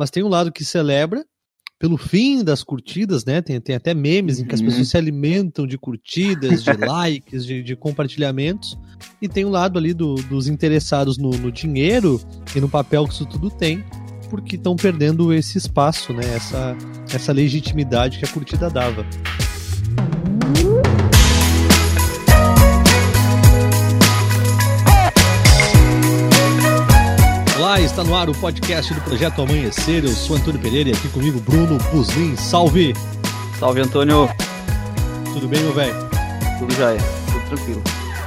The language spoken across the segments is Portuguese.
mas tem um lado que celebra pelo fim das curtidas, né? Tem, tem até memes em que as uhum. pessoas se alimentam de curtidas, de likes, de, de, compartilhamentos. E tem um lado ali do, dos interessados no, no, dinheiro e no papel que isso tudo tem, porque estão perdendo esse espaço, né? Essa, essa legitimidade que a curtida dava. Olá, está no ar o podcast do Projeto Amanhecer. Eu sou Antônio Pereira e aqui comigo Bruno Buslin. Salve! Salve, Antônio! Tudo bem, meu velho? Tudo já é, tudo tranquilo.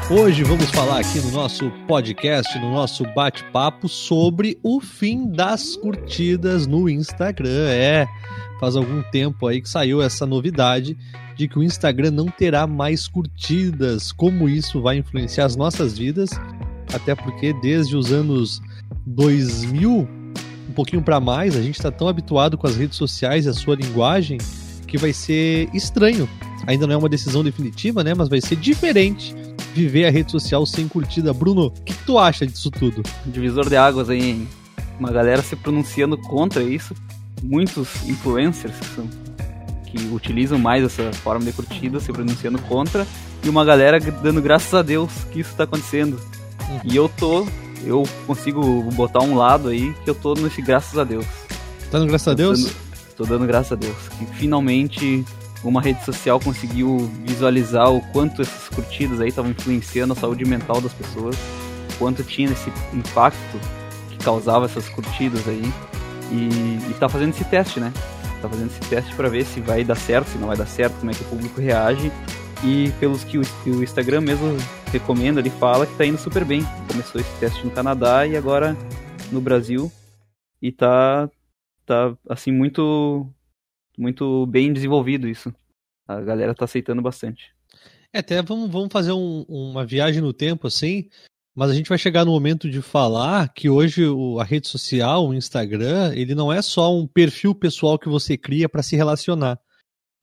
Hoje vamos falar aqui no nosso podcast, no nosso bate-papo, sobre o fim das curtidas no Instagram. É, faz algum tempo aí que saiu essa novidade de que o Instagram não terá mais curtidas. Como isso vai influenciar as nossas vidas? Até porque desde os anos 2000, um pouquinho para mais, a gente está tão habituado com as redes sociais e a sua linguagem que vai ser estranho. Ainda não é uma decisão definitiva, né? Mas vai ser diferente viver a rede social sem curtida. Bruno, o que, tu acha disso tudo? Divisor de águas aí, hein? Uma galera se pronunciando contra isso. Muitos influencers que, são, que utilizam mais essa forma de curtida se pronunciando contra. E uma galera dando graças a Deus que isso está acontecendo. Uhum. E eu tô eu consigo botar um lado aí que eu tô nesse graças a Deus. Tá no graças a Deus? Dando, tô dando graças a Deus. Que finalmente uma rede social conseguiu visualizar o quanto essas curtidas aí estavam influenciando a saúde mental das pessoas, quanto tinha esse impacto que causava essas curtidas aí. E, e tá fazendo esse teste, né? Tá fazendo esse teste para ver se vai dar certo, se não vai dar certo, como é que o público reage e pelos que o, o Instagram mesmo recomenda, ele fala que tá indo super bem. Começou esse teste no Canadá e agora no Brasil. E tá, tá assim, muito, muito bem desenvolvido isso. A galera tá aceitando bastante. É, até vamos, vamos fazer um, uma viagem no tempo, assim. Mas a gente vai chegar no momento de falar que hoje o, a rede social, o Instagram, ele não é só um perfil pessoal que você cria para se relacionar.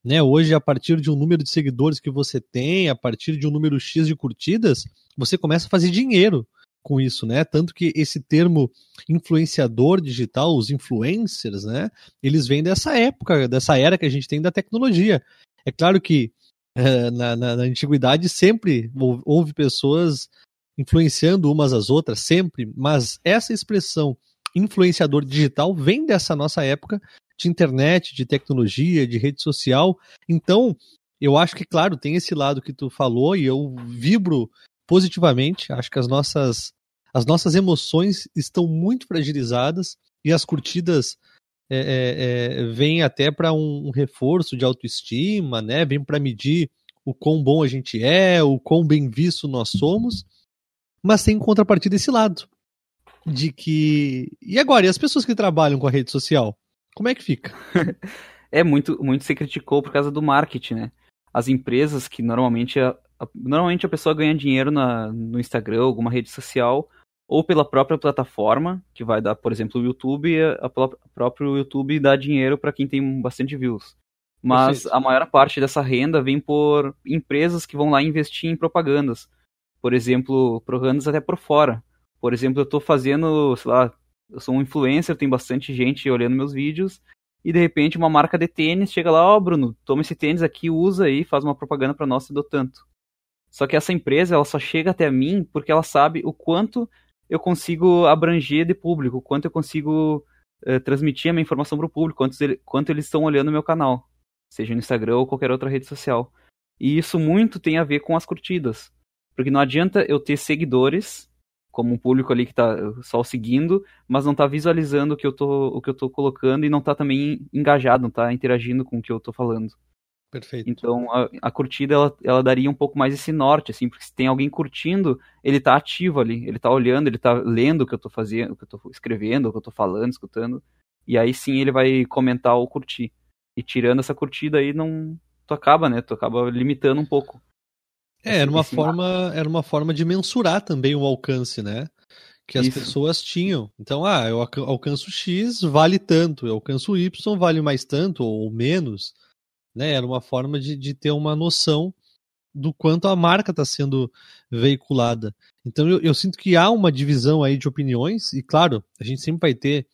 Né? Hoje, a partir de um número de seguidores que você tem, a partir de um número X de curtidas, você começa a fazer dinheiro com isso, né? Tanto que esse termo influenciador digital, os influencers, né? Eles vêm dessa época, dessa era que a gente tem da tecnologia. É claro que é, na, na, na, antiguidade sempre houve pessoas influenciando umas às outras, sempre, mas essa expressão influenciador digital vem dessa nossa época de internet, de tecnologia, de rede social. Então, eu acho que, claro, tem esse lado que tu falou e eu vibro positivamente. Acho que as nossas, as nossas emoções estão muito fragilizadas e as curtidas é, é, é, vêm até para um, um, reforço de autoestima, né? Vem para medir o quão bom a gente é, o quão bem visto nós somos, mas tem em contrapartida esse lado de que e agora e as pessoas que trabalham com a rede social como é que fica? é muito, muito se criticou por causa do marketing, né? As empresas que normalmente a, a normalmente a pessoa ganha dinheiro na, no Instagram, alguma rede social, ou pela própria plataforma, que vai dar, por exemplo, o YouTube, a, a próprio YouTube dá dinheiro para quem tem bastante views. Mas a maior parte dessa renda vem por empresas que vão lá investir em propagandas. Por exemplo, propagandas até por fora. Por exemplo, eu estou fazendo, sei lá, eu sou um influencer, tem bastante gente olhando meus vídeos, e de repente uma marca de tênis chega lá, ó, oh, Bruno, toma esse tênis aqui, usa aí, faz uma propaganda para nós e dou tanto. Só que essa empresa, ela só chega até mim porque ela sabe o quanto eu consigo abranger de público, o quanto eu consigo eh, transmitir a minha informação para o público, quanto, ele, quanto eles estão olhando o meu canal, seja no Instagram ou qualquer outra rede social. E isso muito tem a ver com as curtidas. Porque não adianta eu ter seguidores como um público ali que está só seguindo, mas não está visualizando o que eu tô, o que eu tô colocando e não está também engajado, não está interagindo com o que eu estou falando. Perfeito. Então a, a, curtida ela, ela daria um pouco mais esse norte, assim, porque se tem alguém curtindo, ele está ativo ali, ele está olhando, ele está lendo o que eu estou fazendo, o que eu estou escrevendo, o que eu estou falando, escutando, e aí sim ele vai comentar ou curtir. E tirando essa curtida aí, não tu acaba, né? Tu acaba limitando um pouco. É, era uma forma, era uma forma de mensurar também o alcance, né? Que as Isso. pessoas tinham. Então, ah, eu alcanço X, vale tanto, eu alcanço Y, vale mais tanto ou menos. Né? Era uma forma de, de ter uma noção do quanto a marca está sendo veiculada. Então eu, eu, sinto que há uma divisão aí de opiniões, e claro, a gente sempre vai ter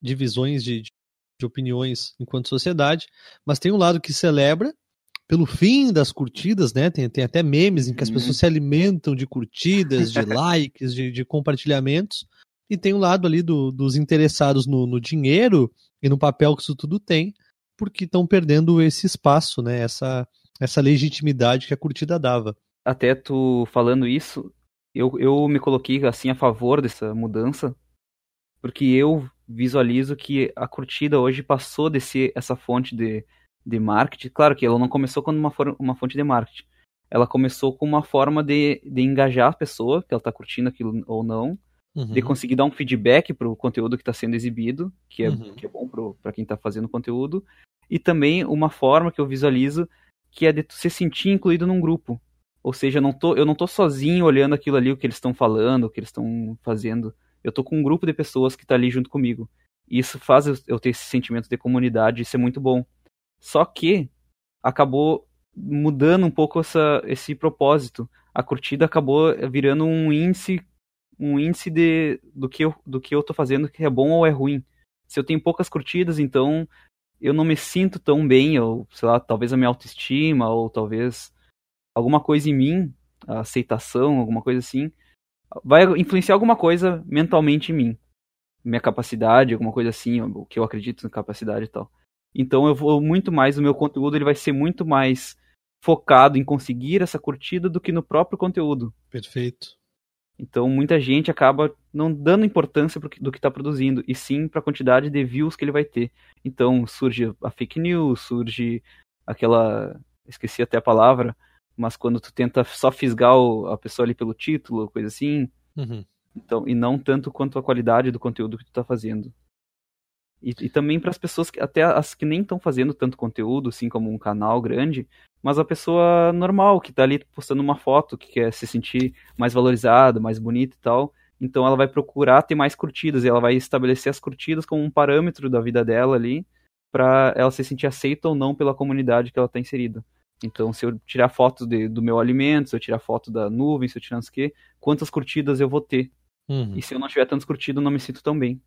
divisões de, de opiniões enquanto sociedade, mas tem um lado que celebra pelo fim das curtidas, né? Tem, tem até memes em que as uhum. pessoas se alimentam de curtidas, de likes, de, de, compartilhamentos, e tem um lado ali do, dos interessados no, no, dinheiro e no papel que isso tudo tem, porque estão perdendo esse espaço, né? Essa, essa legitimidade que a curtida dava. Até tu falando isso, eu, eu me coloquei assim a favor dessa mudança, porque eu visualizo que a curtida hoje passou de ser essa fonte de, de marketing. Claro que ela não começou como uma, uma fonte de marketing. Ela começou com uma forma de, de engajar a pessoa, que ela está curtindo aquilo ou não, uhum. de conseguir dar um feedback para o conteúdo que está sendo exibido, que é, uhum. que é bom para quem está fazendo conteúdo, e também uma forma que eu visualizo que é de se sentir incluído num grupo. Ou seja, eu não tô, eu não tô sozinho olhando aquilo ali, o que eles estão falando, o que eles estão fazendo. Eu tô com um grupo de pessoas que tá ali junto comigo. E isso faz eu ter esse sentimento de comunidade, isso é muito bom. Só que acabou mudando um pouco essa, esse propósito. A curtida acabou virando um índice um índice de, do, que eu, do que eu tô fazendo que é bom ou é ruim. Se eu tenho poucas curtidas, então eu não me sinto tão bem, ou sei lá, talvez a minha autoestima, ou talvez alguma coisa em mim, a aceitação, alguma coisa assim, vai influenciar alguma coisa mentalmente em mim. Minha capacidade, alguma coisa assim, o que eu acredito na capacidade e tal. Então eu vou muito mais, o meu conteúdo ele vai ser muito mais focado em conseguir essa curtida do que no próprio conteúdo. Perfeito. Então muita gente acaba não dando importância do que está produzindo, e sim para a quantidade de views que ele vai ter. Então surge a fake news, surge aquela. Esqueci até a palavra, mas quando tu tenta só fisgar a pessoa ali pelo título, coisa assim. Uhum. Então, e não tanto quanto a qualidade do conteúdo que tu tá fazendo. E, e também para as pessoas, que, até as que nem estão fazendo tanto conteúdo, assim como um canal grande, mas a pessoa normal, que tá ali postando uma foto, que quer se sentir mais valorizada, mais bonita e tal. Então ela vai procurar ter mais curtidas, e ela vai estabelecer as curtidas como um parâmetro da vida dela ali, para ela se sentir aceita ou não pela comunidade que ela está inserida. Então, se eu tirar foto de, do meu alimento, se eu tirar foto da nuvem, se eu tirar não sei o quê, quantas curtidas eu vou ter? Uhum. E se eu não tiver tantas curtidas, eu não me sinto tão bem.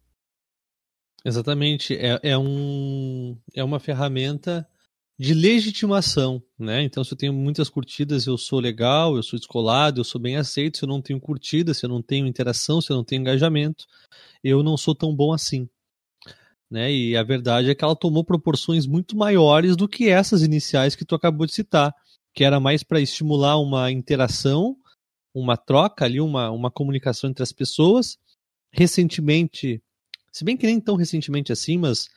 Exatamente. É, é, um, é uma ferramenta de legitimação, né? Então, se eu tenho muitas curtidas, eu sou legal, eu sou descolado, eu sou bem aceito. Se eu não tenho curtidas, se eu não tenho interação, se eu não tenho engajamento, eu não sou tão bom assim né? E a verdade é que ela tomou proporções muito maiores do que essas iniciais que tu acabou de citar, que era mais para estimular uma interação, uma troca ali, uma, uma comunicação entre as pessoas. Recentemente, se bem que nem tão recentemente assim, mas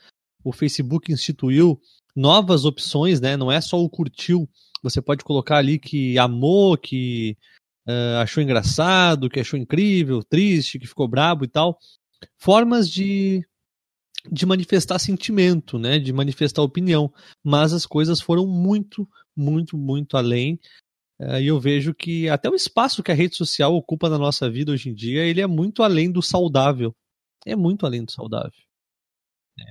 o Facebook instituiu novas opções, né? Não é só o curtiu, você pode colocar ali que amou, que uh, achou engraçado, que achou incrível, triste, que ficou brabo e tal. Formas de de manifestar sentimento, né, de manifestar opinião, mas as coisas foram muito, muito, muito além. Eh, e eu vejo que até o espaço que a rede social ocupa na nossa vida hoje em dia, ele é muito além do saudável. É muito além do saudável.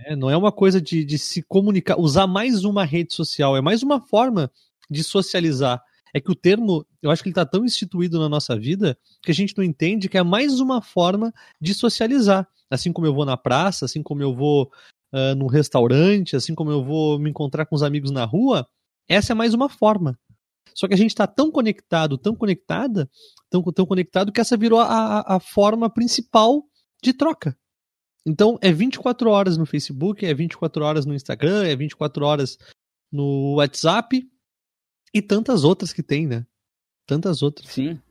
É, não é uma coisa de, de se comunicar, usar mais uma rede social, é mais uma forma de socializar. É que o termo, eu acho que ele está tão instituído na nossa vida que a gente não entende que é mais uma forma de socializar assim como eu vou na praça, assim como eu vou uh, num restaurante, assim como eu vou me encontrar com os amigos na rua, essa é mais uma forma. Só que a gente está tão conectado, tão conectada, tão, tão conectado que essa virou a, a forma principal de troca. Então é 24 horas no Facebook, é 24 horas no Instagram, é 24 horas no WhatsApp e tantas outras que tem, né? Tantas outras. Sim.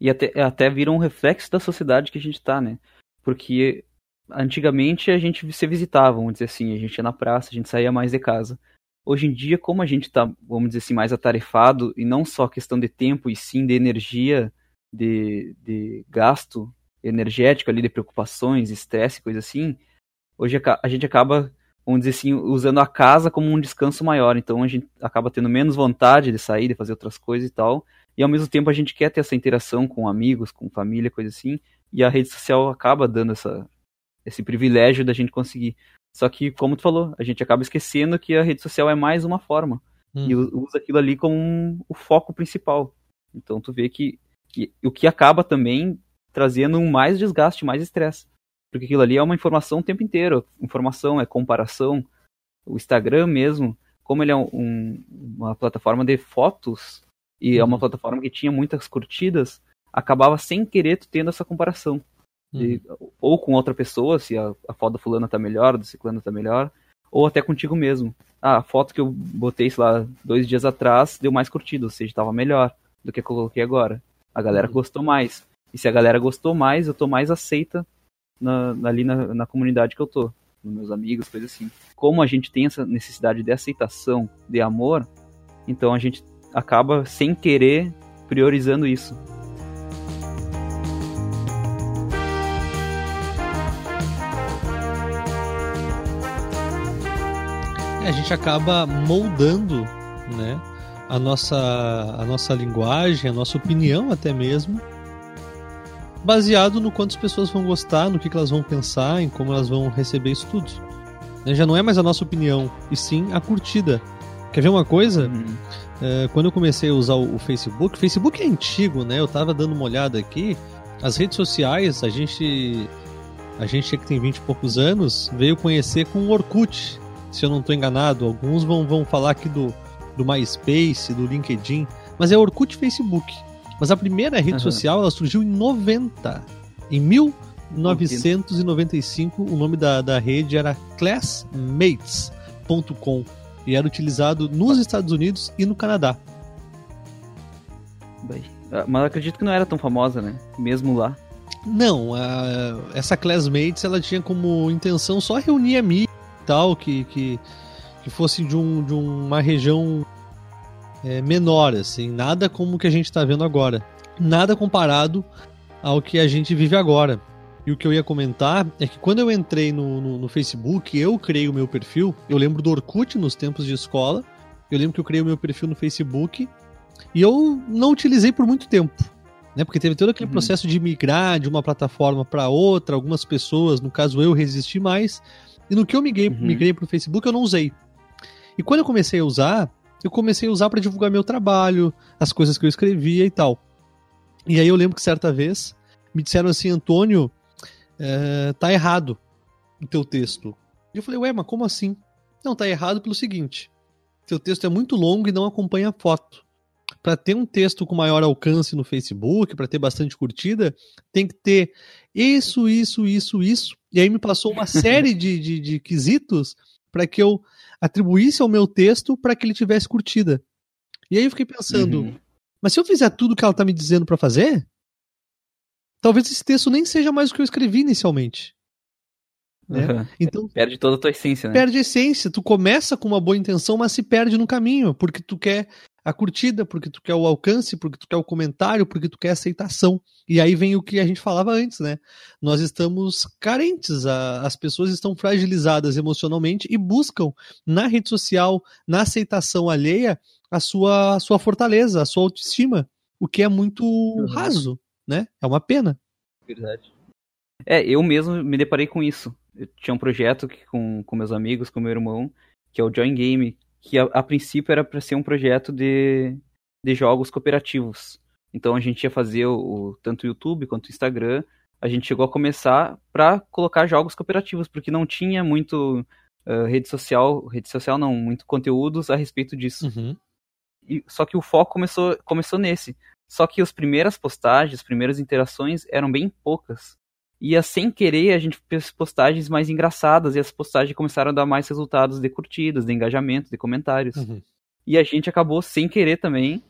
E até, até vira um reflexo da sociedade que a gente tá, né? Porque antigamente a gente se visitava, vamos dizer assim, a gente ia na praça, a gente saía mais de casa. Hoje em dia, como a gente está, vamos dizer assim, mais atarefado, e não só questão de tempo, e sim de energia, de, de gasto energético ali, de preocupações, estresse, coisa assim, hoje a gente acaba, vamos dizer assim, usando a casa como um descanso maior. Então a gente acaba tendo menos vontade de sair, de fazer outras coisas e tal. E ao mesmo tempo a gente quer ter essa interação com amigos, com família, coisa assim. E a rede social acaba dando essa, esse privilégio da gente conseguir. Só que, como tu falou, a gente acaba esquecendo que a rede social é mais uma forma. Hum. E usa aquilo ali como um, o foco principal. Então tu vê que, que o que acaba também trazendo mais desgaste, mais estresse. Porque aquilo ali é uma informação o tempo inteiro. Informação é comparação. O Instagram mesmo, como ele é um, uma plataforma de fotos e uhum. é uma uhum. plataforma que tinha muitas curtidas, acabava sem querer tendo essa comparação. Uhum. ou com outra pessoa, se a, a foto da fulana tá melhor, do ciclano tá melhor, ou até contigo mesmo. Ah, a foto que eu botei, sei lá, dois dias atrás deu mais curtida, ou seja, tava melhor do que eu coloquei agora. A galera uhum. gostou mais. E se a galera gostou mais, eu tô mais aceita na, ali na, na comunidade que eu tô, nos meus amigos, coisa assim. Como a gente tem essa necessidade de aceitação, de amor, então a gente acaba sem querer priorizando isso. É, a gente acaba moldando, né, a nossa, a nossa linguagem, a nossa opinião até mesmo, baseado no quanto as pessoas vão gostar, no que, que elas vão pensar, em como elas vão receber isso tudo. Né, já não é mais a nossa opinião, e sim a curtida. Quer ver uma coisa? Uhum. É, quando eu comecei a usar o, o Facebook, o Facebook é antigo, né? Eu tava dando uma olhada aqui. As redes sociais, a gente a gente que tem 20 e poucos anos veio conhecer com o Orkut, se eu não estou enganado. Alguns vão, vão falar aqui do, do MySpace, do LinkedIn, mas é Orkut e Facebook. Mas a primeira rede uhum. social ela surgiu em 90. Em 1995, o nome da, da rede era classmates.com e era utilizado nos Estados Unidos e no Canadá. Ah, mas acredito que não era tão famosa, né? Mesmo lá. Não, a, essa Classmates ela tinha como intenção só reunir amigos tal, que, que, que fosse de, um, de uma região é, menor, assim, nada como o que a gente está vendo agora. Nada comparado ao que a gente vive agora. E o que eu ia comentar é que quando eu entrei no, no, no, Facebook, eu criei o meu perfil. Eu lembro do Orkut nos tempos de escola. Eu lembro que eu criei o meu perfil no Facebook. E eu não utilizei por muito tempo. Né, porque teve todo aquele uhum. processo de migrar de uma plataforma para outra. Algumas pessoas, no caso eu, resisti mais. E no que eu migrei, uhum. migrei pro Facebook, eu não usei. E quando eu comecei a usar, eu comecei a usar para divulgar meu trabalho, as coisas que eu escrevia e tal. E aí eu lembro que certa vez me disseram assim, Antônio, é, tá errado o teu texto. E eu falei, ué, mas como assim? Não, tá errado pelo seguinte: teu texto é muito longo e não acompanha a foto. Para ter um texto com maior alcance no Facebook, para ter bastante curtida, tem que ter isso, isso, isso, isso. E aí me passou uma série de, de, de quesitos para que eu atribuísse ao meu texto para que ele tivesse curtida. E aí eu fiquei pensando, uhum. mas se eu fizer tudo que ela tá me dizendo para fazer, talvez esse texto nem seja mais o que eu escrevi inicialmente. Né? Uhum. Então perde toda a tua essência, né? Perde a essência. Tu começa com uma boa intenção, mas se perde no caminho, porque tu quer a curtida, porque tu quer o alcance, porque tu quer o comentário, porque tu quer a aceitação. E aí vem o que a gente falava antes, né? Nós estamos carentes, a, as pessoas estão fragilizadas emocionalmente e buscam na rede social, na aceitação alheia, a sua, a sua fortaleza, a sua autoestima, o que é muito uhum. raso, né? É uma pena. Verdade. É, eu mesmo me deparei com isso. Eu tinha um projeto que, com, com meus amigos, com meu irmão, que é o Join Game, que a, a princípio era para ser um projeto de, de jogos cooperativos. Então a gente ia fazer o, o tanto o YouTube quanto o Instagram. A gente chegou a começar para colocar jogos cooperativos, porque não tinha muito uh, rede social, rede social não, muito conteúdos a respeito disso. Uhum. E, só que o foco começou, começou nesse. Só que as primeiras postagens, as primeiras interações eram bem poucas. E sem querer a gente fez postagens mais engraçadas e as postagens começaram a dar mais resultados de curtidas, de engajamento, de comentários. Uhum. E a gente acabou sem querer também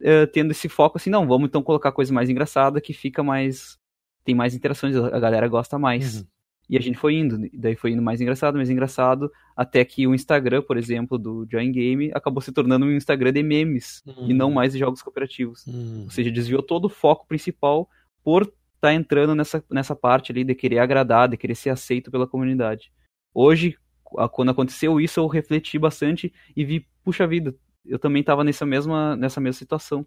uh, tendo esse foco assim, não, vamos então colocar coisa mais engraçada que fica mais tem mais interações, a galera gosta mais. Uhum. E a gente foi indo, daí foi indo mais engraçado, mais engraçado, até que o Instagram, por exemplo, do Join Game, acabou se tornando um Instagram de memes uhum. e não mais de jogos cooperativos. Uhum. Ou seja, desviou todo o foco principal por tá entrando nessa, nessa parte ali de querer agradar, de querer ser aceito pela comunidade. Hoje, quando aconteceu isso, eu refleti bastante e vi, puxa vida, eu também estava nessa mesma, nessa mesma situação.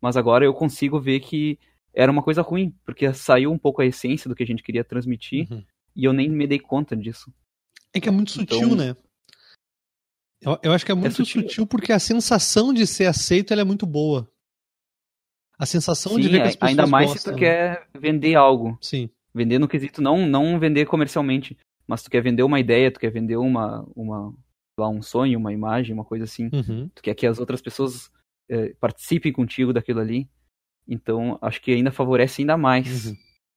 Mas agora eu consigo ver que era uma coisa ruim, porque saiu um pouco a essência do que a gente queria transmitir uhum. e eu nem me dei conta disso. É que é muito sutil, então, né? Eu, eu, acho que é, é muito é sutil. sutil. porque a sensação de ser aceito é muito boa. A sensação Sim, de ver que as pessoas Ainda mais gostam. se tu quer vender algo. Sim. Vender no quesito não, não vender comercialmente, mas tu quer vender uma ideia, tu quer vender uma, uma lá, um sonho, uma imagem, uma coisa assim. Uhum. Tu quer que as outras pessoas eh, participem contigo daquilo ali. Então, acho que ainda favorece ainda mais. Uhum.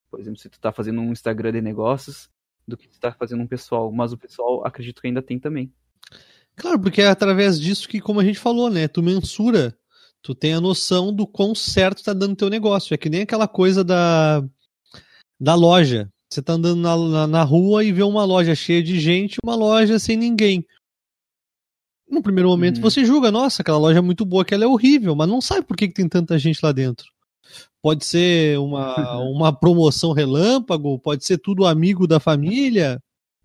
Por exemplo, se tu tá fazendo um Instagram de negócios do que tu tá fazendo um pessoal. Mas o pessoal, acredito que ainda tem também. Claro, porque é através disso que, como a gente falou, né? Tu mensura, tu tem a noção do quão certo tá dando teu negócio. É que nem aquela coisa da, da loja. Você tá andando na, na, na rua e vê uma loja cheia de gente, uma loja sem ninguém. No primeiro momento Uhum. você julga, nossa, aquela loja é muito boa, que ela é horrível, mas não sabe por que, que tem tanta gente lá dentro. Pode ser uma, uma promoção relâmpago, pode ser tudo amigo da família,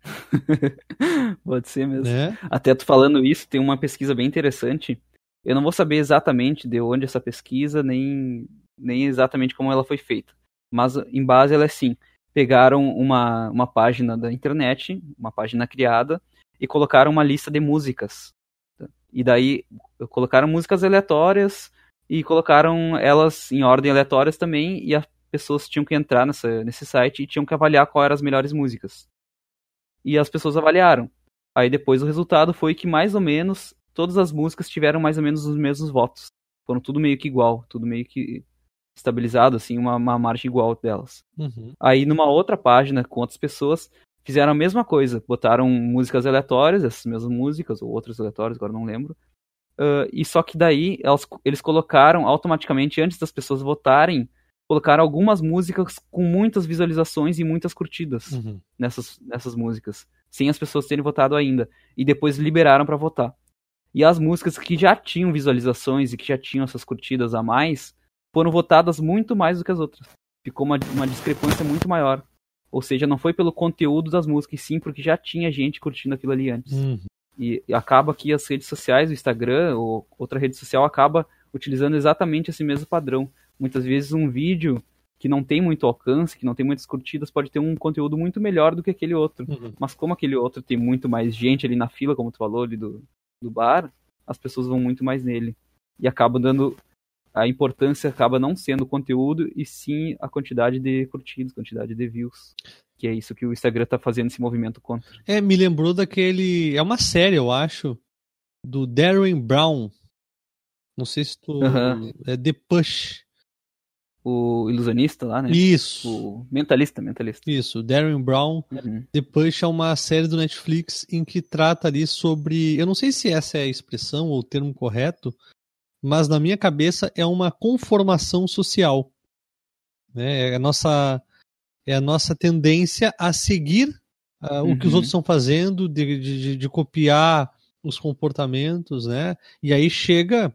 Pode ser mesmo. né? Até tu falando isso, tem uma pesquisa bem interessante. Eu não vou saber exatamente de onde essa pesquisa, nem, nem exatamente como ela foi feita. Mas em base ela é assim: pegaram uma, uma página da internet, uma página criada, e colocaram uma lista de músicas. E daí colocaram músicas aleatórias e colocaram elas em ordem aleatórias também, e as pessoas tinham que entrar nessa, nesse site e tinham que avaliar quais eram as melhores músicas. E as pessoas avaliaram. Aí depois o resultado foi que mais ou menos todas as músicas tiveram mais ou menos os mesmos votos. Foram tudo meio que igual, tudo meio que estabilizado, assim, uma, uma margem igual delas. Uhum. Aí numa outra página com outras pessoas fizeram a mesma coisa, botaram músicas aleatórias, essas mesmas músicas, ou outras aleatórias, agora não lembro. Ah, e só que daí elas, eles colocaram automaticamente, antes das pessoas votarem, colocaram algumas músicas com muitas visualizações e muitas curtidas Uhum. nessas, nessas músicas, sem as pessoas terem votado ainda. E depois liberaram pra votar. E as músicas que já tinham visualizações e que já tinham essas curtidas a mais, foram votadas muito mais do que as outras. Ficou uma, uma discrepância muito maior. Ou seja, não foi pelo conteúdo das músicas, sim porque já tinha gente curtindo aquilo ali antes. Uhum. E, e acaba que as redes sociais, o Instagram ou outra rede social, acaba utilizando exatamente esse mesmo padrão. Muitas vezes um vídeo que não tem muito alcance, que não tem muitas curtidas, pode ter um conteúdo muito melhor do que aquele outro. Uhum. Mas como aquele outro tem muito mais gente ali na fila, como tu falou ali do, do bar, as pessoas vão muito mais nele. E acaba dando. A importância acaba não sendo o conteúdo, e sim a quantidade de curtidas, quantidade de views. Que é isso que o Instagram tá fazendo esse movimento contra. É, me lembrou daquele. É uma série, eu acho, do Darren Brown. Não sei se tu. É The Push. O ilusionista lá, né? Isso. O mentalista, mentalista. Isso, Darren Brown. Uhum. The Push é uma série do Netflix em que trata ali sobre. Eu não sei se essa é a expressão ou o termo correto, mas na minha cabeça é uma conformação social. Né? É, a nossa, é a nossa tendência a seguir ah, o que os Uhum. outros estão fazendo, de, de, de copiar os comportamentos, né? E aí chega.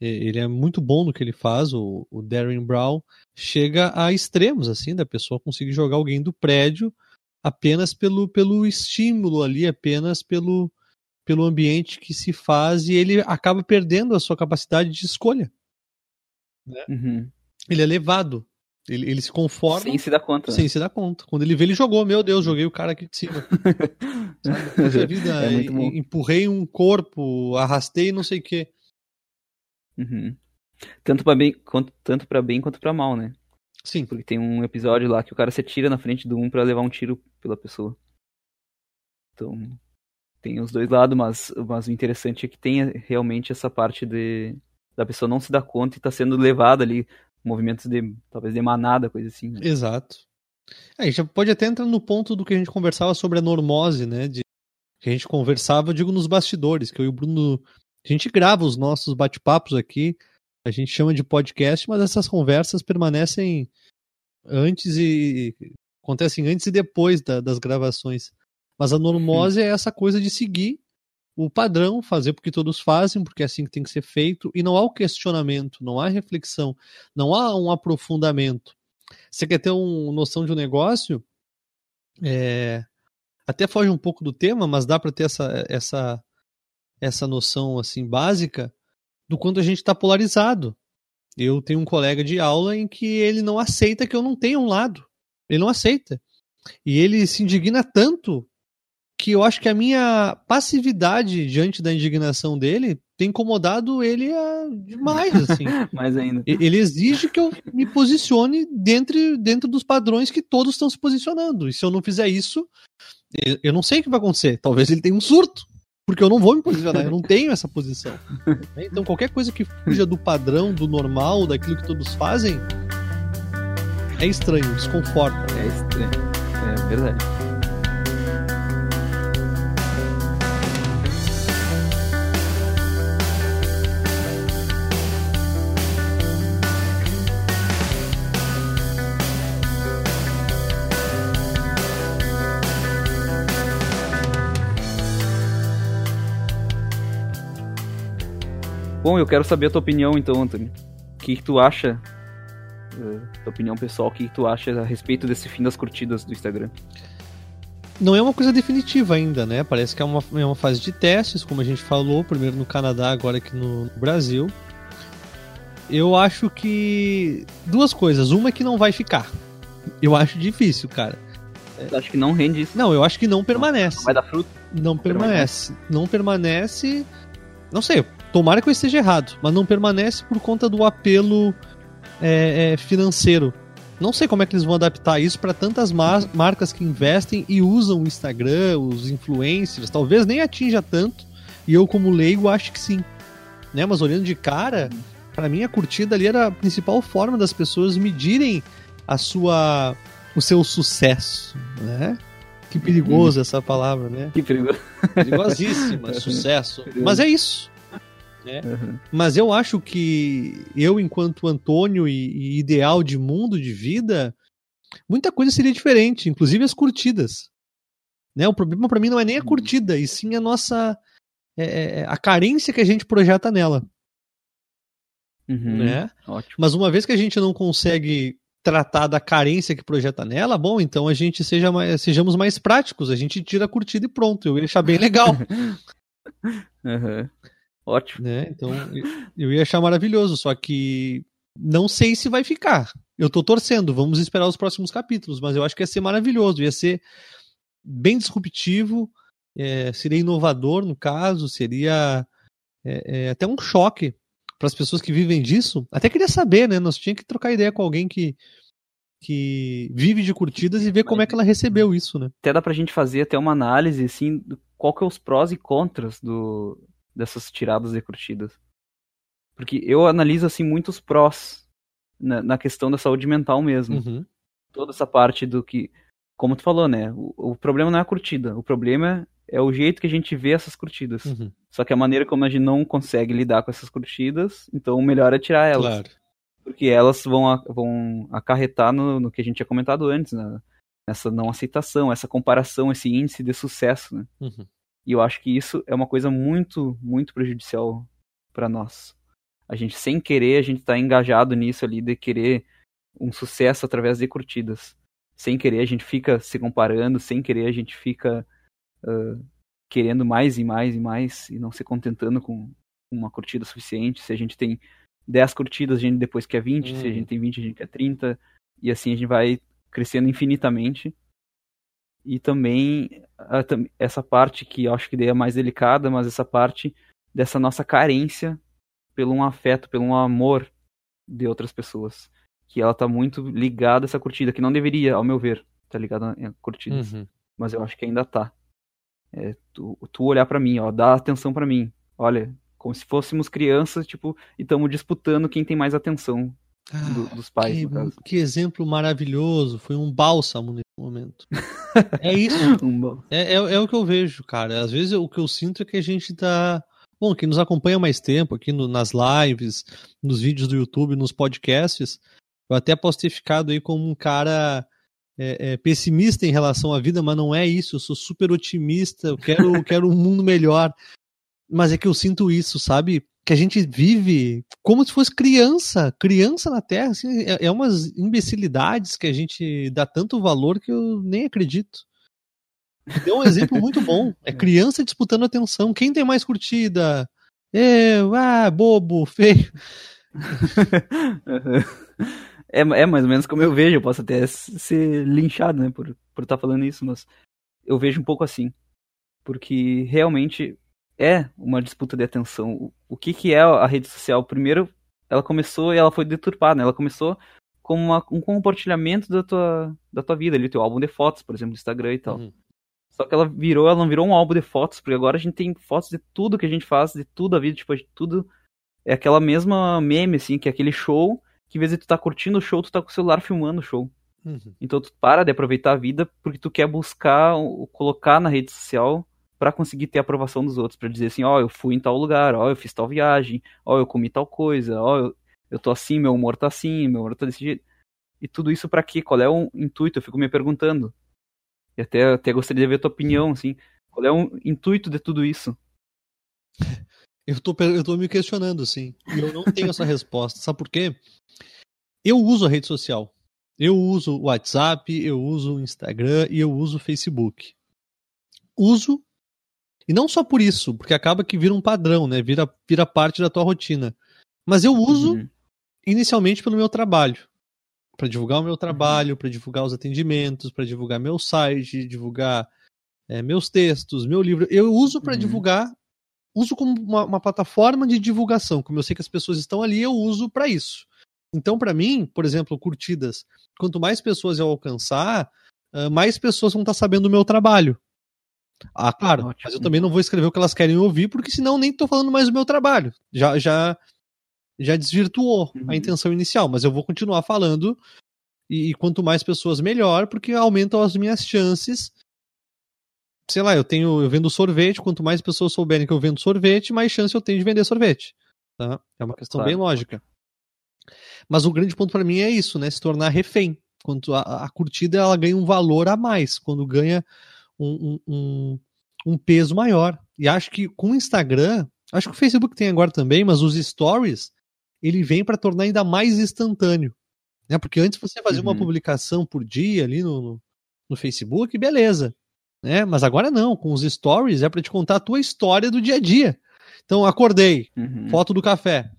Ele é muito bom no que ele faz, o, o Darren Brown. Chega a extremos, assim, da pessoa conseguir jogar alguém do prédio apenas pelo, pelo estímulo ali, apenas pelo, pelo ambiente que se faz, e ele acaba perdendo a sua capacidade de escolha. Uhum. Ele é levado. Ele, ele se conforma Sem se dar conta. né? sem se dar conta. Quando ele vê, ele jogou. Meu Deus, joguei o cara aqui de cima. Sabe? Puxa vida, É empurrei um corpo, arrastei não sei o quê. Uhum. Tanto para bem, quanto, tanto para bem quanto para mal, né? Sim. Porque tem um episódio lá que o cara se atira na frente do um pra levar um tiro pela pessoa. Então, tem os dois lados, mas, mas o interessante é que tem realmente essa parte de da pessoa não se dar conta e tá sendo levada ali, movimentos de, talvez de manada, coisa assim. né? Exato. É, a gente pode até entrar no ponto do que a gente conversava sobre a normose, né? De, que a gente conversava, eu digo, nos bastidores, que eu e o Bruno. A gente grava os nossos bate-papos aqui, a gente chama de podcast, mas essas conversas permanecem antes e. acontecem antes e depois da- das gravações. Mas a normose é essa coisa de seguir o padrão, fazer porque todos fazem, porque é assim que tem que ser feito, e não há o questionamento, não há reflexão, não há um aprofundamento. Você quer ter uma noção de um negócio? É, até foge um pouco do tema, mas dá para ter essa, essa, essa noção assim básica do quanto a gente está polarizado. Eu tenho um colega de aula em que ele não aceita que eu não tenha um lado. Ele não aceita. E ele se indigna tanto que eu acho que a minha passividade diante da indignação dele tem incomodado ele demais, assim. Mais ainda. Ele exige que eu me posicione dentro, dentro dos padrões que todos estão se posicionando. E se eu não fizer isso, eu não sei o que vai acontecer. Talvez ele tenha um surto. Porque eu não vou me posicionar, eu não tenho essa posição. Então qualquer coisa que fuja do padrão, do normal, daquilo que todos fazem, é estranho, desconforta. É estranho. É verdade. Bom, eu quero saber a tua opinião então, Antônio. O que, que tu acha? Uh, tua opinião pessoal, o que, que tu acha a respeito desse fim das curtidas do Instagram? Não é uma coisa definitiva ainda, né? Parece que é uma, é uma fase de testes, como a gente falou, primeiro no Canadá, agora aqui no Brasil. Eu acho que. Duas coisas. Uma é que não vai ficar. Eu acho difícil, cara. Eu acho que não rende isso. Não, eu acho que não permanece. Não vai dar fruto? Não permanece. permanece. Não permanece. Não sei, Tomara que eu esteja errado, mas não permanece por conta do apelo é, é, financeiro. Não sei como é que eles vão adaptar isso para tantas mar marcas que investem e usam o Instagram, os influencers. Talvez nem atinja tanto. E eu, como leigo, acho que sim. Né? Mas olhando de cara, para mim a curtida ali era a principal forma das pessoas medirem a sua, o seu sucesso, né? Que perigoso essa palavra, né? Que perigoso. Perigosíssima, sucesso. Mas é isso. Né? Uhum. Mas eu acho que eu, enquanto Antônio e, e ideal de mundo, de vida, muita coisa seria diferente, inclusive as curtidas. Né? O problema para mim não é nem a uhum. curtida, e sim a nossa. É, é, é, a carência que a gente projeta nela. Uhum. Né? Ótimo. Mas uma vez que a gente não consegue tratar da carência que projeta nela, bom, então a gente seja mais, sejamos mais práticos, a gente tira a curtida e pronto. Eu ia achar bem legal. uhum. Ótimo. Né? Então, eu ia achar maravilhoso, só que não sei se vai ficar. Eu tô torcendo, vamos esperar os próximos capítulos, mas eu acho que ia ser maravilhoso, ia ser bem disruptivo, é, seria inovador no caso, seria é, é, até um choque para as pessoas que vivem disso. Até queria saber, né? Nós tínhamos que trocar ideia com alguém que, que vive de curtidas e ver como é que ela recebeu isso, né? Até dá pra gente fazer até uma análise, assim, qual que é os prós e contras do, dessas tiradas e curtidas. Porque eu analiso assim muitos prós na, na questão da saúde mental mesmo. Uhum. Toda essa parte do que, como tu falou, né? O, o, problema não é a curtida, o problema é o jeito que a gente vê essas curtidas. Uhum. Só que a maneira como a gente não consegue lidar com essas curtidas, então o melhor é tirar elas. Claro. Porque elas vão, vão acarretar no, no que a gente tinha comentado antes, né? Nessa não aceitação, essa comparação, esse índice de sucesso, né? Uhum. E eu acho que isso é uma coisa muito, muito prejudicial para nós. A gente, sem querer, a gente tá engajado nisso ali de querer um sucesso através de curtidas. Sem querer, a gente fica se comparando, sem querer, a gente fica uh, querendo mais e mais e mais e não se contentando com uma curtida suficiente. Se a gente tem 10 curtidas, a gente depois quer 20, se a uhum. gente tem 20, a gente quer 30, e assim a gente vai crescendo infinitamente e também a, essa parte que eu acho que é mais delicada, mas essa parte dessa nossa carência pelo um afeto, pelo um amor de outras pessoas. Que ela tá muito ligada a essa curtida, que não deveria, ao meu ver, tá ligada a curtidas. Uhum. Mas eu acho que ainda tá. É, tu, tu olhar para mim, ó, dá atenção para mim. Olha, como se fôssemos crianças, tipo, e estamos disputando quem tem mais atenção do, dos pais. Que, que, exemplo maravilhoso, foi um bálsamo nesse momento. é isso. um é, é, é, o que eu vejo, cara. Às vezes o que eu sinto é que a gente tá. Bom, quem nos acompanha mais tempo aqui no, nas lives, nos vídeos do YouTube, nos podcasts, eu até posso ter ficado aí como um cara é, é, pessimista em relação à vida, mas não é isso. Eu sou super otimista, eu quero, quero um mundo melhor. Mas é que eu sinto isso, sabe? Que a gente vive como se fosse criança, criança na Terra, assim, é, é umas imbecilidades que a gente dá tanto valor que eu nem acredito. Deu um exemplo muito bom. É criança disputando atenção. Quem tem mais curtida? Eu, ah, bobo, feio. é, é mais ou menos como eu vejo. Eu posso até ser linchado, né, por, por estar tá falando isso, mas eu vejo um pouco assim. Porque realmente é uma disputa de atenção. O que, que é a rede social? Primeiro, ela começou e ela foi deturpada, né? Ela começou como uma, um compartilhamento da tua, da tua vida, ali, teu álbum de fotos, por exemplo, do Instagram e tal. Uhum. Só que ela virou, ela não virou um álbum de fotos, porque agora a gente tem fotos de tudo que a gente faz, de tudo a vida, tipo, de tudo. É aquela mesma meme, assim, que é aquele show, que em vez de tu tá curtindo o show, tu tá com o celular filmando o show. Uhum. Então tu para de aproveitar a vida porque tu quer buscar, colocar na rede social para conseguir ter a aprovação dos outros, para dizer assim, ó, oh, eu fui em tal lugar, ó, oh, eu fiz tal viagem, ó, oh, eu comi tal coisa, ó, eu, eu tô assim, meu humor tá assim, meu humor tá desse jeito. E tudo isso para quê? Qual é o intuito? Eu fico me perguntando. E até, até gostaria de ver a tua opinião, assim. Qual é o intuito de tudo isso? Eu tô, eu tô me questionando, sim. E eu não tenho essa resposta. Sabe por quê? Eu uso a rede social. Eu uso o WhatsApp, eu uso o Instagram e eu uso o Facebook. Uso e não só por isso, porque acaba que vira um padrão, né? Vira, vira parte da tua rotina. Mas eu uso uhum. inicialmente pelo meu trabalho. Para divulgar o meu trabalho, uhum. para divulgar os atendimentos, para divulgar meu site, divulgar é, meus textos, meu livro. Eu uso para uhum. divulgar, uso como uma, uma, plataforma de divulgação. Como eu sei que as pessoas estão ali, eu uso para isso. Então, para mim, por exemplo, curtidas, quanto mais pessoas eu alcançar, mais pessoas vão estar sabendo do meu trabalho. Ah, claro, Ótimo. mas eu também não vou escrever o que elas querem ouvir, porque senão nem estou falando mais do meu trabalho. Já já já desvirtuou uhum. a intenção inicial, mas eu vou continuar falando e, e, quanto mais pessoas melhor, porque aumentam as minhas chances. Sei lá, eu tenho eu vendo sorvete, quanto mais pessoas souberem que eu vendo sorvete, mais chance eu tenho de vender sorvete. Tá? É uma questão claro. bem lógica. Mas o grande ponto para mim é isso, né? Se tornar refém. Quando a, a curtida ela ganha um valor a mais, quando ganha um, um, um peso maior. E acho que com o Instagram, acho que o Facebook tem agora também, mas os stories, ele vem para tornar ainda mais instantâneo. Né? Porque antes você fazia uhum. uma publicação por dia ali no, no, no, Facebook, beleza. Né? Mas agora não, com os stories é para te contar a tua história do dia a dia. Então, acordei, uhum. foto do café.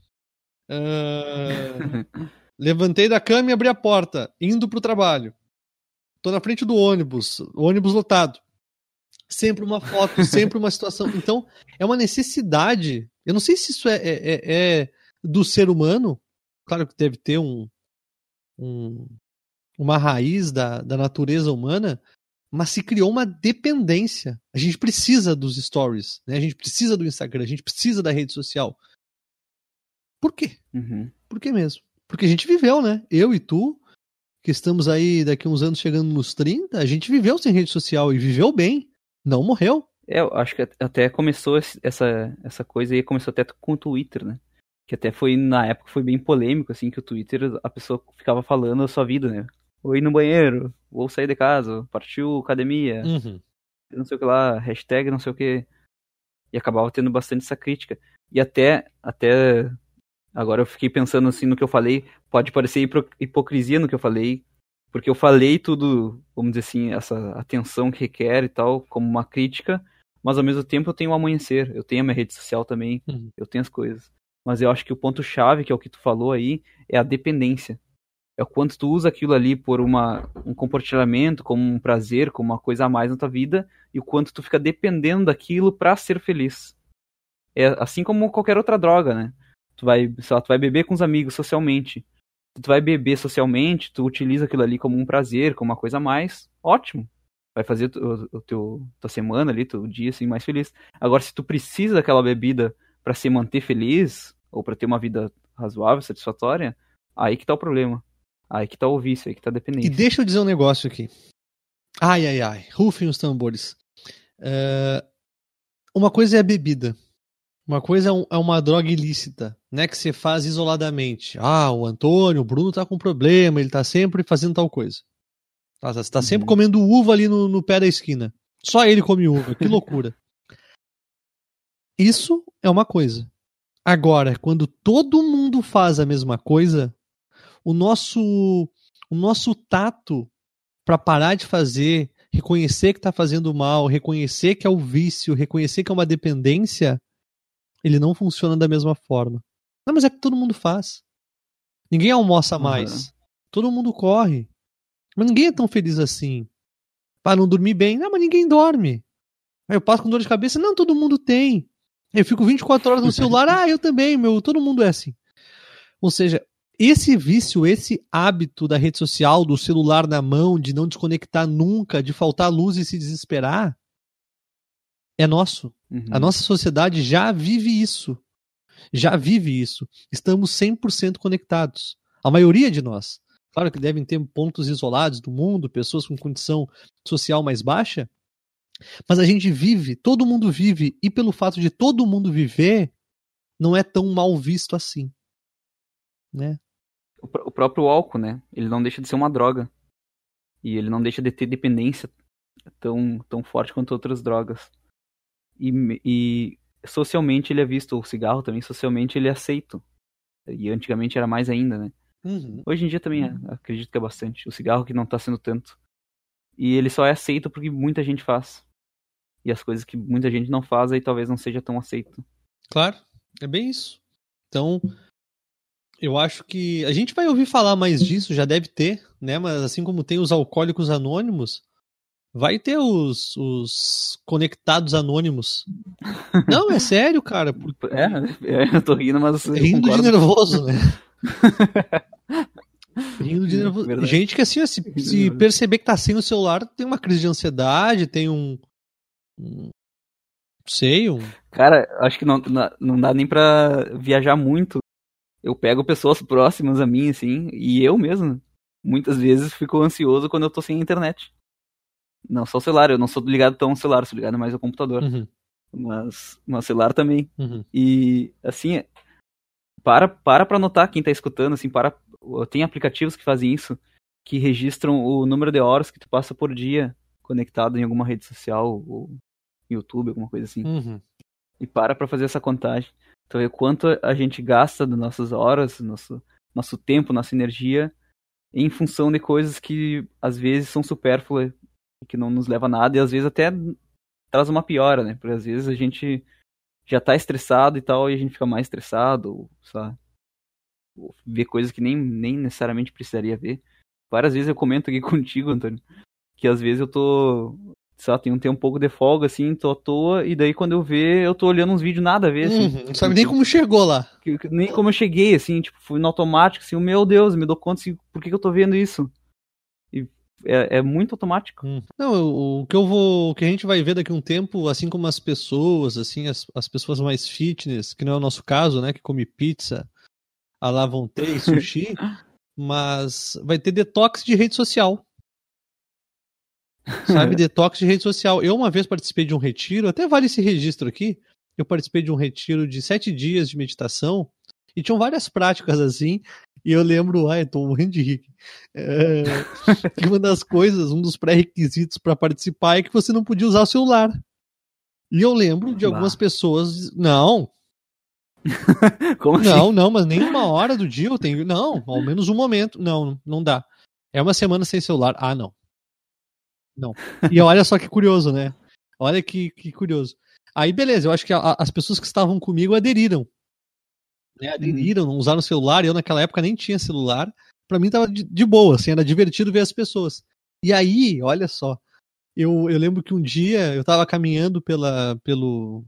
Uh, levantei da cama e abri a porta, indo pro trabalho. Tô na frente do ônibus, ônibus lotado sempre uma foto, sempre uma situação. Então, é uma necessidade. Eu não sei se isso é, é, é, é do ser humano. Claro que deve ter um, um, uma raiz da, da natureza humana, mas se criou uma dependência. A gente precisa dos stories, né? a gente precisa do Instagram, a gente precisa da rede social. Por quê? Uhum. Por que mesmo? Porque a gente viveu, né? Eu e tu, que estamos aí daqui uns anos chegando nos 30, a gente viveu sem rede social e viveu bem não morreu. É, eu acho que até começou essa, essa coisa e começou até com o Twitter, né? Que até foi, na época, foi bem polêmico, assim, que o Twitter, a pessoa ficava falando a sua vida, né? Vou ir no banheiro, vou sair de casa, partiu academia, uhum. não sei o que lá, hashtag não sei o que. E acabava tendo bastante essa crítica. E até, até agora eu fiquei pensando assim no que eu falei, pode parecer hipocrisia no que eu falei, porque eu falei tudo, vamos dizer assim, essa atenção que requer e tal, como uma crítica, mas ao mesmo tempo eu tenho o um amanhecer, eu tenho a minha rede social também, uhum. eu tenho as coisas. Mas eu acho que o ponto-chave, que é o que tu falou aí, é a dependência. É o quanto tu usa aquilo ali por uma, um compartilhamento, como um prazer, como uma coisa a mais na tua vida, e o quanto tu fica dependendo daquilo para ser feliz. É assim como qualquer outra droga, né? Tu vai, sei lá, tu vai beber com os amigos socialmente tu vai beber socialmente, tu utiliza aquilo ali como um prazer, como uma coisa a mais, ótimo. Vai fazer o, o teu tua semana ali, teu dia assim mais feliz. Agora se tu precisa daquela bebida para se manter feliz ou para ter uma vida razoável, satisfatória, aí que tá o problema. Aí que tá o vício, aí que tá a dependência. E deixa eu dizer um negócio aqui. Ai, ai, ai. Rufem os tambores. Uh, uma coisa é a bebida. Uma coisa é, é uma droga ilícita, né? Que você faz isoladamente. Ah, o Antônio, o Bruno tá com problema, ele tá sempre fazendo tal coisa. Tá, você tá sempre uhum. comendo uva ali no, no pé da esquina. Só ele come uva, que loucura. Isso é uma coisa. Agora, quando todo mundo faz a mesma coisa, o nosso o nosso tato para parar de fazer, reconhecer que está fazendo mal, reconhecer que é o vício, reconhecer que é uma dependência, ele não funciona da mesma forma. Não, mas é que todo mundo faz. Ninguém almoça mais. Uhum. Todo mundo corre. Mas ninguém é tão feliz assim. Para não dormir bem. Não, mas ninguém dorme. Aí eu passo com dor de cabeça. Não, todo mundo tem. Eu fico 24 horas no celular, ah, eu também, meu, todo mundo é assim. Ou seja, esse vício, esse hábito da rede social, do celular na mão, de não desconectar nunca, de faltar luz e se desesperar, é nosso. Uhum. A nossa sociedade já vive isso. Já vive isso. Estamos 100% conectados. A maioria de nós. Claro que devem ter pontos isolados do mundo, pessoas com condição social mais baixa, mas a gente vive, todo mundo vive, e pelo fato de todo mundo viver, não é tão mal visto assim. Né? O, próprio álcool, né? Ele não deixa de ser uma droga. E ele não deixa de ter dependência tão, tão forte quanto outras drogas. E, e socialmente ele é visto, o cigarro também, socialmente ele é aceito. E antigamente era mais ainda, né? Uhum. Hoje em dia também é, acredito que é bastante. O cigarro que não tá sendo tanto. E ele só é aceito porque muita gente faz. E as coisas que muita gente não faz aí talvez não seja tão aceito. Claro, é bem isso. Então, eu acho que a gente vai ouvir falar mais disso, já deve ter, né? Mas assim como tem os alcoólicos anônimos, vai ter os, os conectados anônimos. Não, é sério, cara. É, é, eu tô rindo, mas. Rindo de nervoso, né? rindo de nervoso. Verdade. Gente que assim, se, se perceber que tá sem o celular, tem uma crise de ansiedade, tem um. um sei, um. Cara, acho que não, não dá nem pra viajar muito eu pego pessoas próximas a mim, assim, e eu mesmo, muitas vezes fico ansioso quando eu tô sem internet. Não só o celular, eu não sou ligado tão ao celular, sou ligado mais ao computador. Uhum. Mas, mas celular também. Uhum. E, assim, para, para pra notar quem tá escutando, assim, para. Tem aplicativos que fazem isso, que registram o número de horas que tu passa por dia conectado em alguma rede social, ou YouTube, alguma coisa assim. Uhum. E para pra fazer essa contagem. Então, é quanto a gente gasta das nossas horas, nosso, nosso tempo, nossa energia em função de coisas que às vezes são supérfluas, que não nos leva a nada e às vezes até traz uma piora, né? Porque às vezes a gente já tá estressado e tal e a gente fica mais estressado, ou, sabe? Ou ver coisas que nem, nem necessariamente precisaria ver. Várias vezes eu comento aqui contigo, Antônio, que às vezes eu tô só tem um, tem um pouco de folga, assim, tô à toa, e daí quando eu ver, eu tô olhando uns vídeos nada a ver, assim. Uhum, não sabe nem como chegou lá. Nem como eu cheguei, assim, tipo, fui no automático, assim, meu Deus, me dou conta, assim, por que, que eu tô vendo isso? É, é muito automático. Hum. Não, o, que eu vou, o que a gente vai ver daqui a um tempo, assim como as pessoas, assim, as, as pessoas mais fitness, que não é o nosso caso, né, que come pizza, a lá vão ter sushi, mas vai ter detox de rede social sabe? Detox de rede social. Eu uma vez participei de um retiro, até vale esse registro aqui. Eu participei de um retiro de sete dias de meditação e tinham várias práticas assim. E eu lembro, ai, tô morrendo de rir. É, que uma das coisas, um dos pré-requisitos para participar é que você não podia usar o celular. E eu lembro de algumas pessoas. Não. Como assim? Não, não, mas nem uma hora do dia eu tenho. Não, ao menos um momento. Não, não dá. É uma semana sem celular. Ah, não. Não. E olha só que curioso, né? Olha que, que curioso. Aí, beleza, eu acho que a, as pessoas que estavam comigo aderiram. Né? Aderiram, não usaram celular. Eu, naquela época, nem tinha celular. Pra mim, tava de, de boa, assim, era divertido ver as pessoas. E aí, olha só. Eu, eu lembro que um dia eu tava caminhando pela, pelo,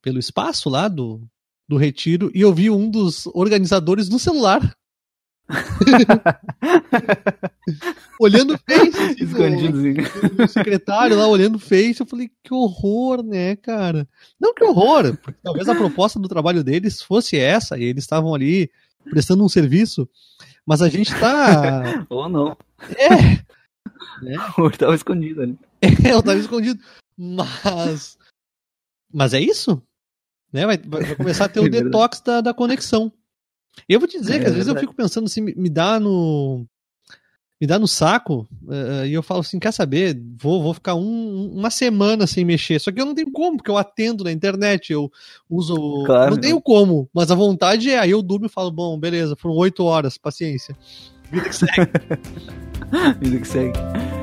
pelo espaço lá do, do retiro e eu vi um dos organizadores no celular. olhando o Face. Assim, Escondido, o, o secretário lá olhando o Face, eu falei, que horror, né, cara? Não que horror, porque talvez a proposta do trabalho deles fosse essa, e eles estavam ali prestando um serviço, mas a gente tá. Ou não. É. Né? Ou tava escondido ali. É, eu tava escondido. Mas. Mas é isso? Né? Vai, vai começar a ter o é detox da, da conexão. Eu vou te dizer é, que às vezes eu fico pensando assim, me dá no. Me dá no saco, uh, e eu falo assim: quer saber? Vou, vou ficar um, uma semana sem mexer. Só que eu não tenho como, porque eu atendo na internet, eu uso. Claro. Não tenho como, mas a vontade é. Aí eu durmo e falo: bom, beleza, foram oito horas, paciência. Vida que segue. Vida que segue.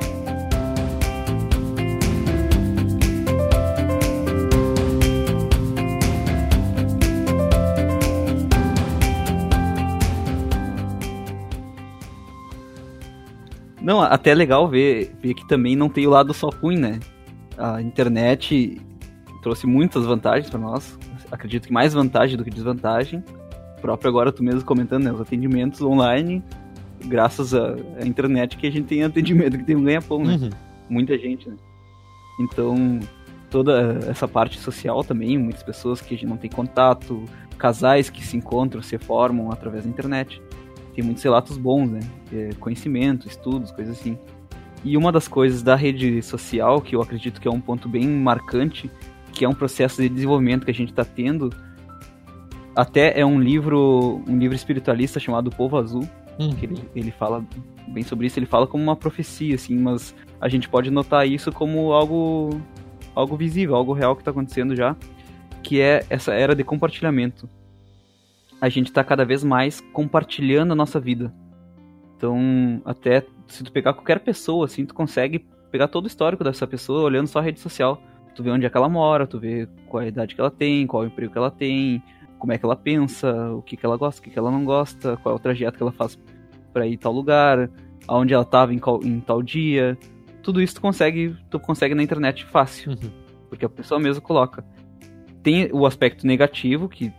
Não, até é legal ver, ver que também não tem o lado só ruim, né? A internet trouxe muitas vantagens para nós. Acredito que mais vantagem do que desvantagem. O próprio agora tu mesmo comentando, né, os atendimentos online, graças à, à internet que a gente tem atendimento que tem um ganha-pão, né? Uhum. Muita gente, né? Então, toda essa parte social também, muitas pessoas que a gente não tem contato, casais que se encontram, se formam através da internet. Tem muitos relatos bons, né? É, conhecimento, estudos, coisas assim. E uma das coisas da rede social, que eu acredito que é um ponto bem marcante, que é um processo de desenvolvimento que a gente está tendo, até é um livro, um livro espiritualista chamado Povo Azul, hum. que ele, ele fala bem sobre isso, ele fala como uma profecia, assim, mas a gente pode notar isso como algo, algo visível, algo real que está acontecendo já, que é essa era de compartilhamento. A gente está cada vez mais compartilhando a nossa vida. Então, até se tu pegar qualquer pessoa, assim, tu consegue pegar todo o histórico dessa pessoa olhando só a rede social. Tu vê onde é que ela mora, tu vê qual a idade que ela tem, qual o emprego que ela tem, como é que ela pensa, o que, que ela gosta, o que, que ela não gosta, qual é o trajeto que ela faz para ir tal lugar, aonde ela estava em, em, tal dia. Tudo isso tu consegue, tu consegue na internet fácil, uhum. porque a pessoa mesmo coloca. Tem o aspecto negativo, que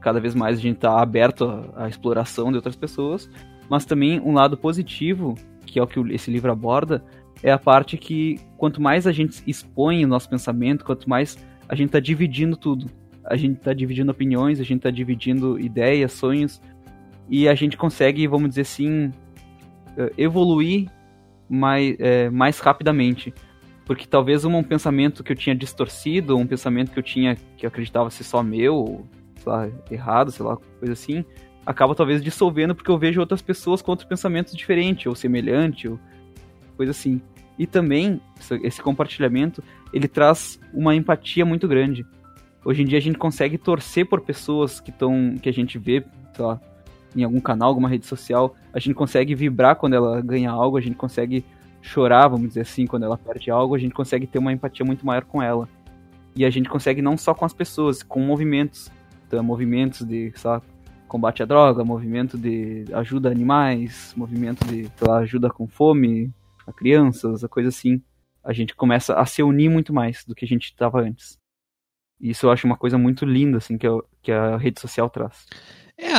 cada vez mais a gente está aberto à, exploração de outras pessoas, mas também um lado positivo, que é o que esse livro aborda, é a parte que quanto mais a gente expõe o nosso pensamento, quanto mais a gente está dividindo tudo. A gente está dividindo opiniões, a gente está dividindo ideias, sonhos, e a gente consegue, vamos dizer assim, eh, evoluir mais, é, mais rapidamente. Porque talvez um pensamento que eu tinha distorcido, um pensamento que eu tinha que eu acreditava ser só meu, lá, errado, sei lá, coisa assim, acaba talvez dissolvendo porque eu vejo outras pessoas com outros pensamentos diferentes, ou semelhante, ou coisa assim. E também, esse compartilhamento, ele traz uma empatia muito grande. Hoje em dia a gente consegue torcer por pessoas que estão que a gente vê, sei lá, em algum canal, alguma rede social, a gente consegue vibrar quando ela ganha algo, a gente consegue chorar, vamos dizer assim, quando ela perde algo, a gente consegue ter uma empatia muito maior com ela. E a gente consegue não só com as pessoas, com movimentos. Então, movimentos de, lá, combate à droga, movimento de ajuda a animais, movimento de lá, ajuda com fome a crianças, a coisa assim. A gente começa a se unir muito mais do que a gente estava antes. E isso eu acho uma coisa muito linda, assim, que, eu, que a rede social traz. É,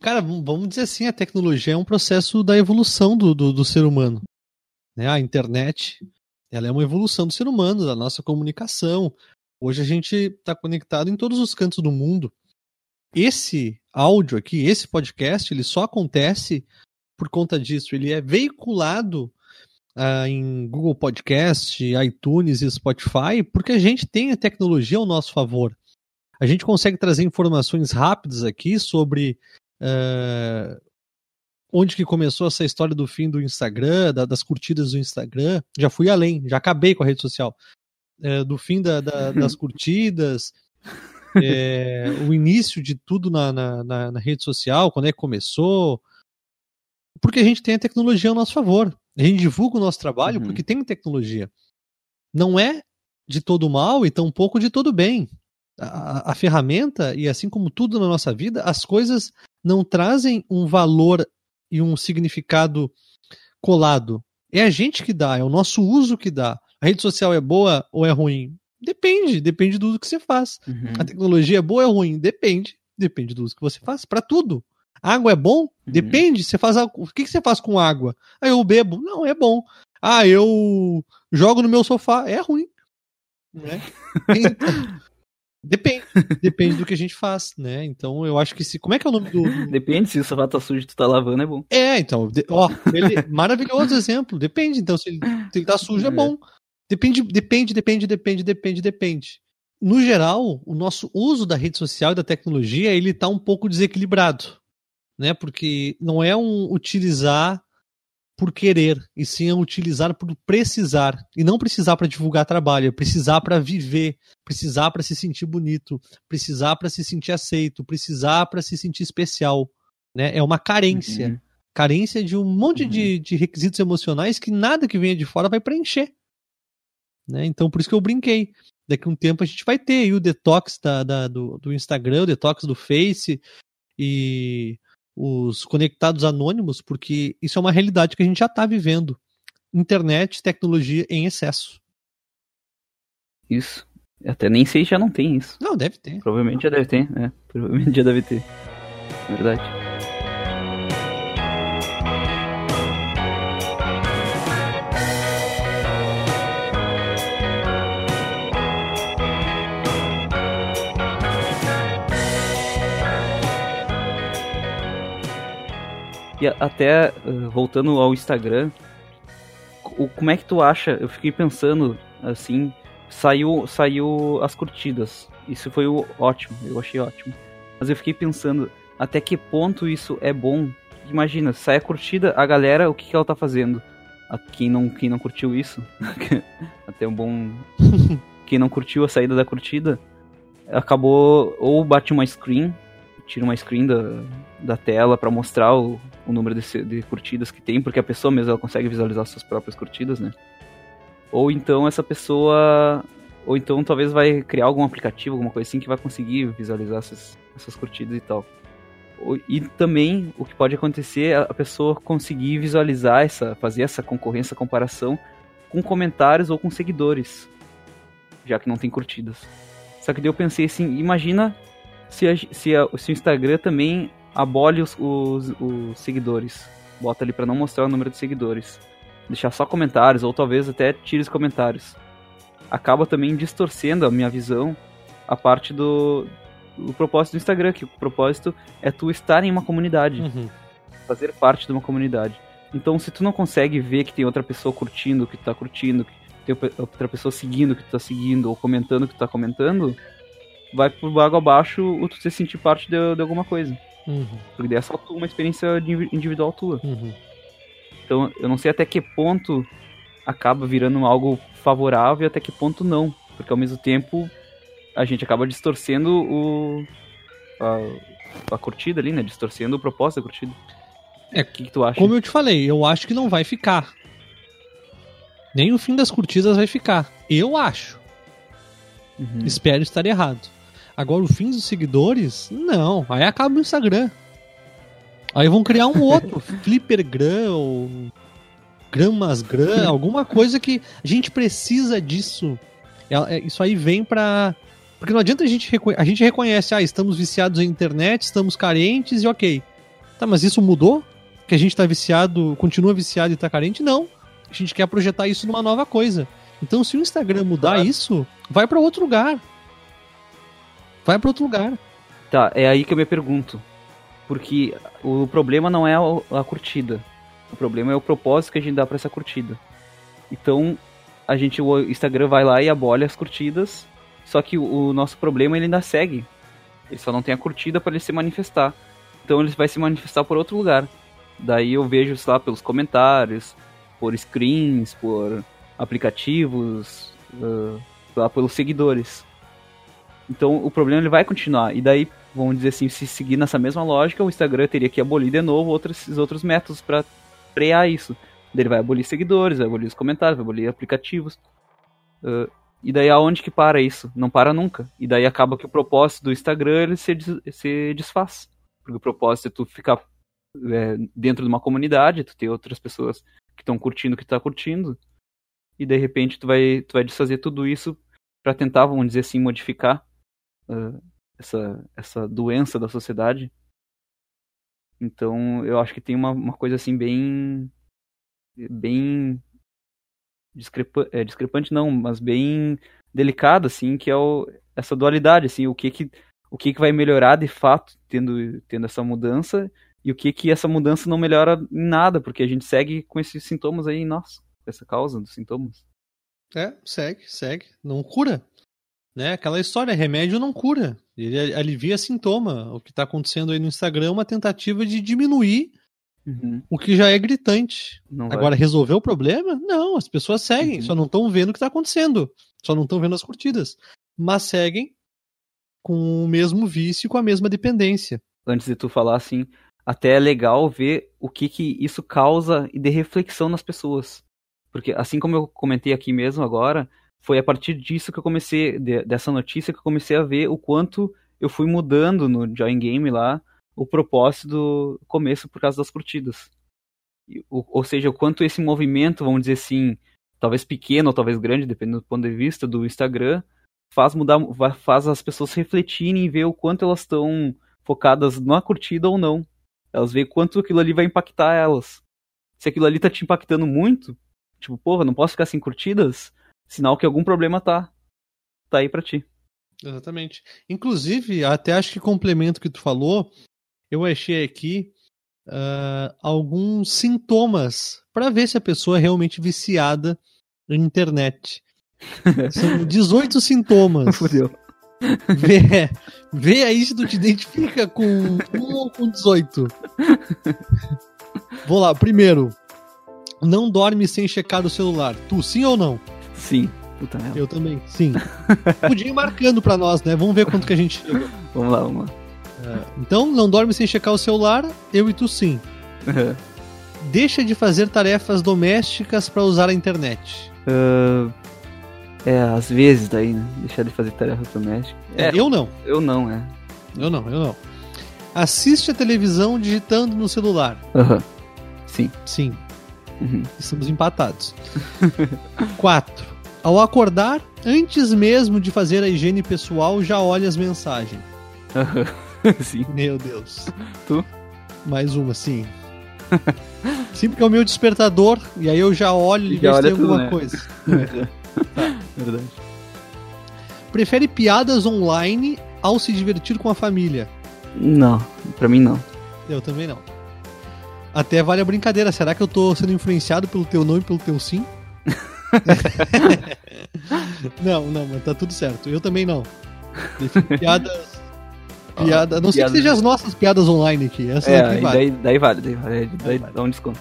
cara, vamos dizer assim, a tecnologia é um processo da evolução do, do, do ser humano. Né? A internet, ela é uma evolução do ser humano, da nossa comunicação. Hoje a gente está conectado em todos os cantos do mundo esse áudio aqui, esse podcast, ele só acontece por conta disso. Ele é veiculado uh, em Google Podcast, iTunes e Spotify porque a gente tem a tecnologia ao nosso favor. A gente consegue trazer informações rápidas aqui sobre uh, onde que começou essa história do fim do Instagram, da, das curtidas do Instagram. Já fui além, já acabei com a rede social. Uh, do fim da, da, das curtidas, é, o início de tudo na, na, na, na, rede social, quando é que começou. Porque a gente tem a tecnologia ao nosso favor. A gente divulga o nosso trabalho uhum. porque tem tecnologia. Não é de todo mal e tampouco de todo bem. A, a, ferramenta, e assim como tudo na nossa vida, as coisas não trazem um valor e um significado colado. É a gente que dá, é o nosso uso que dá. A rede social é boa ou é ruim? Depende, depende do uso que você faz. Uhum. A tecnologia é boa ou é ruim? Depende, depende do uso que você faz. Para tudo. Água é bom? Uhum. Depende. Você faz o que, que você faz com água? Ah, eu bebo? Não, é bom. Ah, eu jogo no meu sofá? É ruim. Né? Então, depende. Depende do que a gente faz, né? Então eu acho que se. Como é que é o nome do. Depende, se o sofá tá sujo e tu tá lavando, é bom. É, então. De... Ó, ele... maravilhoso exemplo. Depende. Então, se ele, se ele tá sujo, é, é bom. Depende, depende, depende, depende, depende, depende. No geral, o nosso uso da rede social e da tecnologia ele está um pouco desequilibrado, né? Porque não é um utilizar por querer, e sim é um utilizar por precisar. E não precisar para divulgar trabalho, é precisar para viver, precisar para se sentir bonito, precisar para se sentir aceito, precisar para se sentir especial. Né? É uma carência. Uhum. Carência de um monte uhum. de, de requisitos emocionais que nada que venha de fora vai preencher. Né? Então, por isso que eu brinquei. Daqui a um tempo a gente vai ter o detox da, da do, do Instagram, o detox do Face e os conectados anônimos, porque isso é uma realidade que a gente já está vivendo. Internet, tecnologia em excesso. Isso. Até nem sei se já não tem isso. Não, deve ter. Provavelmente já deve ter, é. Provavelmente já deve ter. Verdade. E até voltando ao Instagram, o, como é que tu acha? Eu fiquei pensando assim, saiu saiu as curtidas. Isso foi o ótimo, eu achei ótimo. Mas eu fiquei pensando até que ponto isso é bom. Imagina, sai a curtida, a galera, o que, que ela tá fazendo? A, quem não quem não curtiu isso, até um bom quem não curtiu a saída da curtida, acabou ou bate uma screen tira uma screen da, da tela para mostrar o, o número de, de, curtidas que tem, porque a pessoa mesmo ela consegue visualizar suas próprias curtidas, né? Ou então essa pessoa. Ou então talvez vai criar algum aplicativo, alguma coisa assim, que vai conseguir visualizar essas, essas curtidas e tal. E também o que pode acontecer é a pessoa conseguir visualizar essa, fazer essa concorrência, essa comparação com comentários ou com seguidores, já que não tem curtidas. Só que daí eu pensei assim, imagina se, a, se, a, se o Instagram também abole os, os, os seguidores. Bota ali para não mostrar o número de seguidores. Deixar só comentários, ou talvez até tire os comentários. Acaba também distorcendo a minha visão a parte do, do propósito do Instagram, que o propósito é tu estar em uma comunidade. Uhum. Fazer parte de uma comunidade. Então, se tu não consegue ver que tem outra pessoa curtindo o que tu tá curtindo, que tem outra pessoa seguindo o que tu tá seguindo, ou comentando o que tu tá comentando, vai por água abaixo o tu se sentir parte de, de alguma coisa. Uhum. Porque daí é só uma experiência individual tua. Uhum. Então eu não sei até que ponto acaba virando algo favorável e até que ponto não. Porque ao mesmo tempo a gente acaba distorcendo o. a, a curtida ali, né? Distorcendo o propósito da curtida. É, o que, que tu acha? Como eu te falei, eu acho que não vai ficar. Nem o fim das curtidas vai ficar. Eu acho. Uhum. Espero estar errado. Agora, o fim dos seguidores, não. Aí acaba o Instagram. Aí vão criar um outro, Flippergram ou Gramasgram, alguma coisa que a gente precisa disso. É, é, isso aí vem pra. Porque não adianta a gente, a gente reconhece, ah, estamos viciados em internet, estamos carentes e ok. Tá, mas isso mudou? Que a gente tá viciado, continua viciado e tá carente? Não. A gente quer projetar isso numa nova coisa. Então, se o Instagram mudar claro. isso, vai para outro lugar. Vai para outro lugar. Tá, é aí que eu me pergunto. Porque o problema não é a, curtida. O problema é o propósito que a gente dá para essa curtida. Então, a gente o Instagram vai lá e abole as curtidas, só que o, nosso problema ele ainda segue. Ele só não tem a curtida para ele se manifestar. Então ele vai se manifestar por outro lugar. Daí eu vejo, sei lá, pelos comentários, por screens, por aplicativos, uh, lá pelos seguidores. Então o problema ele vai continuar. E daí, vamos dizer assim, se seguir nessa mesma lógica, o Instagram teria que abolir de novo outros, outros métodos para frear isso. Ele vai abolir seguidores, vai abolir os comentários, vai abolir aplicativos. Uh, e daí aonde que para isso? Não para nunca. E daí acaba que o propósito do Instagram ele se, se desfaz. Porque o propósito é tu ficar é, dentro de uma comunidade, tu ter outras pessoas que estão curtindo o que tu tá curtindo. E de repente tu vai, tu vai desfazer tudo isso para tentar, vamos dizer assim, modificar uh, essa, essa doença da sociedade. Então, eu acho que tem uma, uma coisa assim bem. bem. Discrepa, é, discrepante não, mas bem delicada, assim, que é o, essa dualidade, assim, o que que, o que que vai melhorar de fato tendo, tendo essa mudança e o que que essa mudança não melhora em nada, porque a gente segue com esses sintomas aí, nossa, essa causa dos sintomas. É, segue, segue. Não cura né? Aquela história, remédio não cura. Ele alivia sintoma. O que está acontecendo aí no Instagram é uma tentativa de diminuir uhum. o que já é gritante. Não Agora, vai. resolver o problema? Não, as pessoas seguem, uhum. só não estão vendo o que está acontecendo. Só não estão vendo as curtidas. Mas seguem com o mesmo vício, com a mesma dependência. Antes de tu falar assim, até é legal ver o que, que isso causa e de reflexão nas pessoas. Porque assim como eu comentei aqui mesmo agora, foi a partir disso que eu comecei, de, dessa notícia, que eu comecei a ver o quanto eu fui mudando no Join Game lá o propósito do começo por causa das curtidas. O, ou seja, o quanto esse movimento, vamos dizer assim, talvez pequeno ou talvez grande, dependendo do ponto de vista do Instagram, faz mudar, faz as pessoas refletirem e ver o quanto elas estão focadas na curtida ou não. Elas veem quanto aquilo ali vai impactar elas. Se aquilo ali tá te impactando muito, tipo, porra, não posso ficar sem curtidas, sinal que algum problema tá tá aí para ti. Exatamente. Inclusive, até acho que complemento que tu falou, eu achei aqui uh, alguns sintomas para ver se a pessoa é realmente viciada na internet. São 18 sintomas. Fudeu. Vê, vê aí se tu te identifica com um ou com 18. Vou lá, primeiro. Não dorme sem checar o celular. Tu sim ou não? Sim. Puta merda. Eu também, sim. Podia ir marcando pra nós, né? Vamos ver quanto que a gente chega. Vamos lá, vamos lá. É, então, não dorme sem checar o celular, eu e tu sim. Deixa de fazer tarefas domésticas para usar a internet. Uh, é, às vezes daí, né? Deixar de fazer tarefas domésticas. É, eu não. Eu não, é. Eu não, eu não. Assiste a televisão digitando no celular. Aham. Sim. Sim. Uhum. Estamos empatados. 4. Ao acordar, antes mesmo de fazer a higiene pessoal, já olha as mensagens. Sim. Meu Deus. Tu? Mais uma, sim. sim, porque é o meu despertador, e aí eu já olho e vejo se tem alguma né? coisa. Verdade. Prefere piadas online ao se divertir com a família? Não, pra mim não. Eu também não. Até vale a brincadeira. Será que eu tô sendo influenciado pelo teu não e pelo teu sim? não, não, mas tá tudo certo. Eu também não. Piadas. Piada, não sei que sejam as nossas piadas online aqui. Essa É, daqui e vale. daí, daí vale, daí vale. Daí vale. dá um desconto.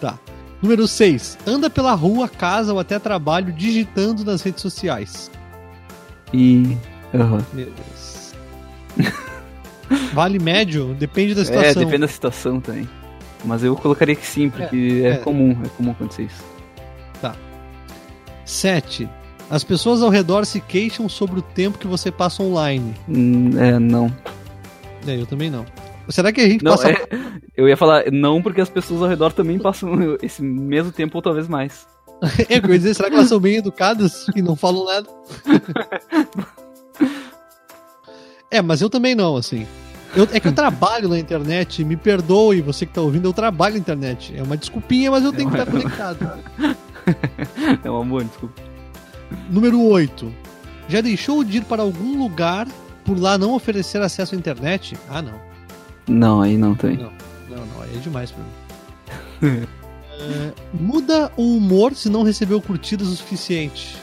Tá. Número 6. Anda pela rua, casa ou até trabalho digitando nas redes sociais. E. Aham. Meu Deus. Vale médio? Depende da É, situação. depende da situação também. Mas eu colocaria que sim, porque é, é. comum, é comum acontecer isso. 7. As pessoas ao redor se queixam sobre o tempo que você passa online. Hum, É, não. É, eu também não. Será que a gente Não, passa. é, eu ia falar não porque as pessoas ao redor também passam esse mesmo tempo ou talvez mais. É, eu ia dizer, será que elas são bem educadas e não falam nada? é, mas eu também não, assim. Eu- é que eu trabalho na internet, me perdoe você que tá ouvindo, eu trabalho na internet. É uma desculpinha, mas eu tenho que estar conectado. É uma boa, desculpa. Número 8. Já deixou de ir para algum lugar por lá não oferecer acesso à internet? Ah, não. Não, aí não também. Não, não, aí é demais pra mim. É, muda o humor se não recebeu curtidas o suficiente.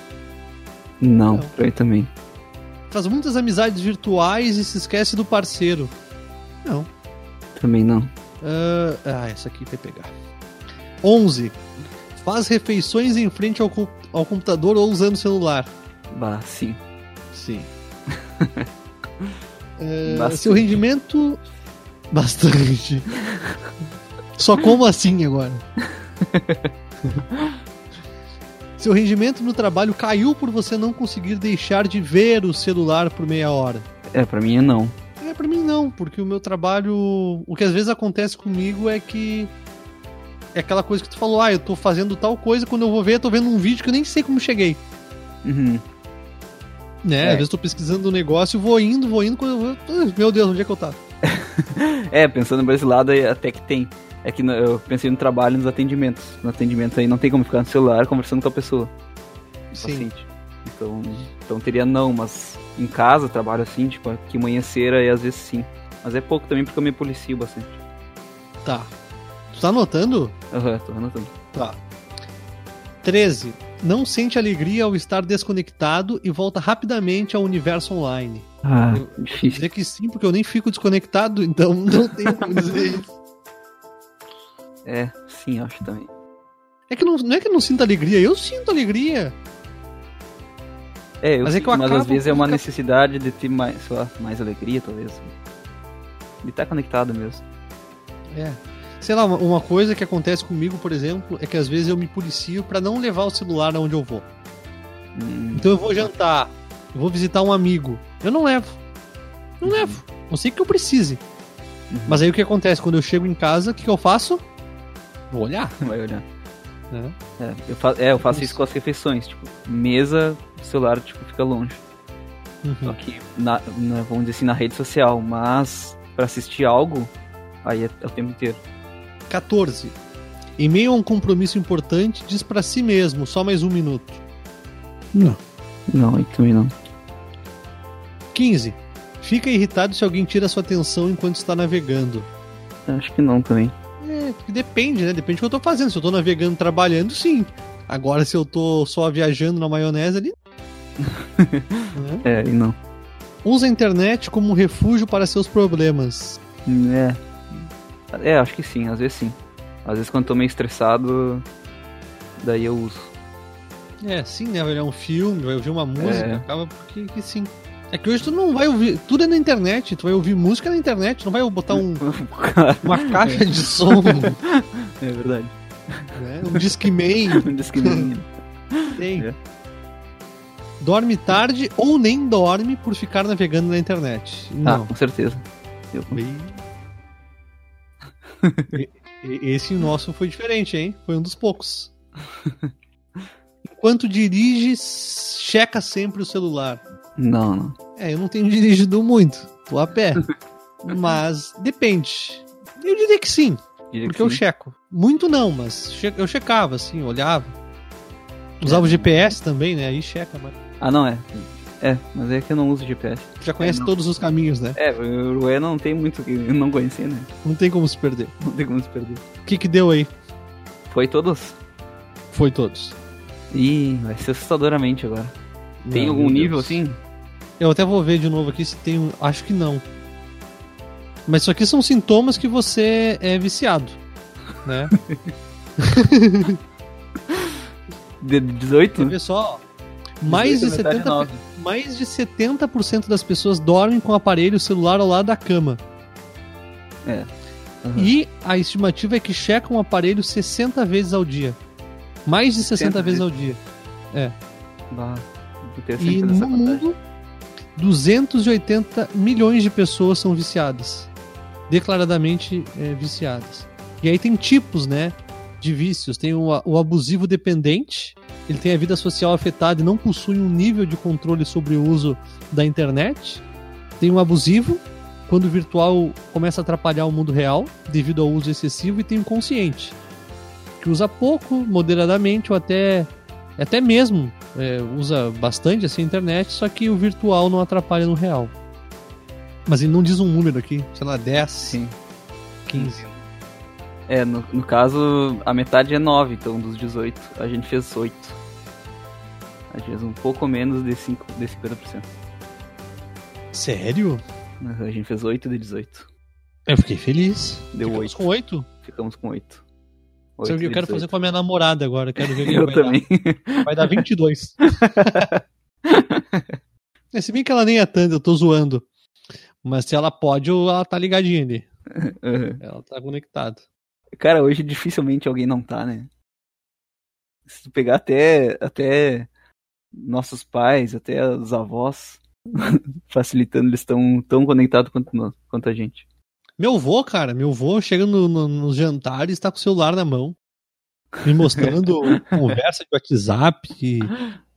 Não, Não. pra mim também. Faz muitas amizades virtuais e se esquece do parceiro. Não. Também não. Ah, ah, essa aqui vai pegar. 11. Faz refeições em frente ao, co- ao computador ou usando o celular. Bah, sim. Sim. É, seu rendimento. Bastante. Só como assim agora? Seu rendimento no trabalho caiu por você não conseguir deixar de ver o celular por meia hora. É, pra mim é não. É, pra mim não, porque o meu trabalho. O que às vezes acontece comigo é que. É aquela coisa que tu falou, ah, eu tô fazendo tal coisa, quando eu vou ver, eu tô vendo um vídeo que eu nem sei como cheguei. Uhum. Né? É. Às vezes eu tô pesquisando um negócio, vou indo, vou indo, quando eu vou. "Ah, Meu Deus, onde é que eu tava? É, pensando por esse lado até que tem. É que eu pensei no trabalho e nos atendimentos. No atendimento aí não tem como ficar no celular conversando com a pessoa. Sim. paciente. Então, então teria não, mas em casa trabalho assim, tipo, aqui manheceira e às vezes sim. Mas é pouco também porque eu me policio bastante. Tá. Tu tá anotando? Aham, tô anotando. Tá. 13. Não sente alegria ao estar desconectado e volta rapidamente ao universo online. Ah, Eu- difícil. dizer que sim, porque eu nem fico desconectado, então não tem como dizer isso. É, sim, acho também. É que não, não é que eu não sinto alegria, eu sinto alegria. É, eu Mas é sinto, eu mas às vezes é uma necessidade de ter mais, sei lá, mais alegria, talvez. De estar conectado mesmo. É. Sei lá, uma, coisa que acontece comigo, por exemplo, é que às vezes eu me policio pra não levar o celular aonde eu vou. Hum, Então eu vou jantar, eu vou visitar um amigo. Eu não levo. Não levo. Não sei que eu precise. uhum. Mas aí o que acontece? Quando eu chego em casa, o que, que eu faço? Vou olhar. Vai olhar. Né? É, eu, fa é, eu faço Isso. isso com as refeições, tipo, mesa, o celular, tipo, fica longe. Só Uhum. que, na, na- vamos dizer assim, na rede social. Mas pra assistir algo, aí é, é o tempo inteiro. 14. Em meio a um compromisso importante, diz pra si mesmo, só mais um minuto. Não. Não, aí também não. 15. Fica irritado se alguém tira sua atenção enquanto está navegando. Acho que não também. É, depende, né? Depende do que eu tô fazendo. Se eu tô navegando trabalhando, sim. Agora, se eu tô só viajando na maionese ali. É, e não. Usa a internet como um refúgio para seus problemas. É. É, acho que sim, às vezes sim. Às vezes quando tô meio estressado, daí eu uso. É, sim, né? Vai olhar um filme, vai ouvir uma música, É. acaba porque que sim. É que hoje tu não vai ouvir. Tudo é na internet. Tu vai ouvir música na internet. Não vai botar um- uma caixa de som, é verdade. né? Um Discman. Que não. Tem. É. Dorme tarde ou nem dorme por ficar navegando na internet. Ah, Não. com certeza. Eu- e- Esse nosso foi diferente, hein? Foi um dos poucos. Enquanto dirige, checa sempre o celular. Não, não. É, eu não tenho dirigido muito. Tô a pé. Mas depende. Eu diria que sim, Diria que porque eu sim. checo. Muito não, mas che- eu checava, assim, olhava. Usava o GPS também, né? Aí checa, mas Ah, não, é. É, mas é que eu não uso GPS. já conhece não. todos os caminhos, né? É, o Uruguai não tem muito que eu não conhecer, né? Não tem como se perder. Não tem como se perder. O que que deu aí? Foi todos? Foi todos. Ih, vai ser assustadoramente agora. Tem Não, algum meu nível Deus. assim? Eu até vou ver de novo aqui se tem um. Acho que não. Mas isso aqui são sintomas que você é viciado, né? De 18? Quer ver só? Mais de 18, metade 70, nove. mais de 70% das pessoas dormem com o aparelho celular ao lado da cama. Uhum. E a estimativa é que checam o aparelho 60 vezes ao dia. Mais de 60 60 vezes ao dia. Bah, interessante E no mundo, 280 milhões de pessoas são viciadas. Declaradamente é, viciadas. E aí tem tipos, né? De vícios. Tem o, o abusivo dependente. Ele tem a vida social afetada e não possui um nível de controle sobre o uso da internet. Tem o abusivo, quando o virtual começa a atrapalhar o mundo real devido ao uso excessivo. E tem o consciente, que usa pouco, moderadamente ou até, até mesmo é, usa bastante assim, a internet, só que o virtual não atrapalha no real. Mas ele não diz um número aqui, sei lá, 10, Sim. 15. É, no, no caso, a metade é 9, então dos 18. A gente fez 8. Gente fez um pouco menos de, 5, de 50%. Sério? A gente fez 8 de 18. Eu fiquei feliz. Deu Ficamos 8. com 8? Ficamos com 8. Sabe o que eu quero fazer com a minha namorada agora, quero ver Eu vai também. dar. Vai dar 22. é, se bem que ela nem é tanto, eu tô zoando. Mas se ela pode, ela tá ligadinha ali. Uhum. Ela tá conectada. Cara, hoje dificilmente alguém não tá, né? Se tu pegar até, até nossos pais, até os avós, facilitando, eles estão tão conectados quanto, quanto a gente. Meu vô, cara, meu vô chega no, no, nos jantares e tá com o celular na mão. Me mostrando conversa de WhatsApp,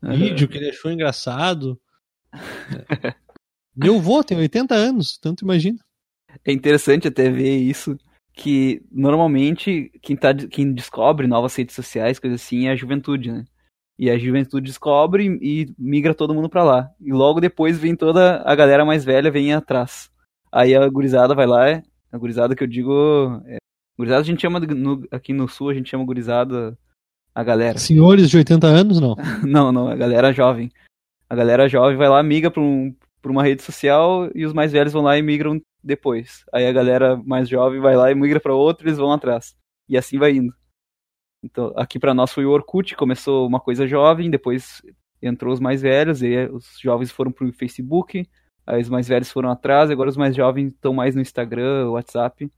vídeo que ele achou engraçado. É. Meu vô tem 80 anos, tanto imagina. É interessante até ver isso, que normalmente quem, tá, quem descobre novas redes sociais, coisa assim, é a juventude, né? E a juventude descobre e migra todo mundo pra lá. E logo depois vem toda a galera mais velha vem atrás. Aí a gurizada vai lá, a gurizada que eu digo. É, gurizada a gente chama no- aqui no sul, a gente chama gurizada a galera. Senhores de 80 anos, não. Não, não, a galera jovem. A galera jovem vai lá, migra pra, um, pra uma rede social e os mais velhos vão lá e migram depois. Aí a galera mais jovem vai lá e migra pra outra e eles vão atrás. E assim vai indo. Então, aqui pra nós foi o Orkut, começou uma coisa jovem, depois entrou os mais velhos, e aí os jovens foram pro Facebook, aí os mais velhos foram atrás, e agora os mais jovens estão mais no Instagram, WhatsApp,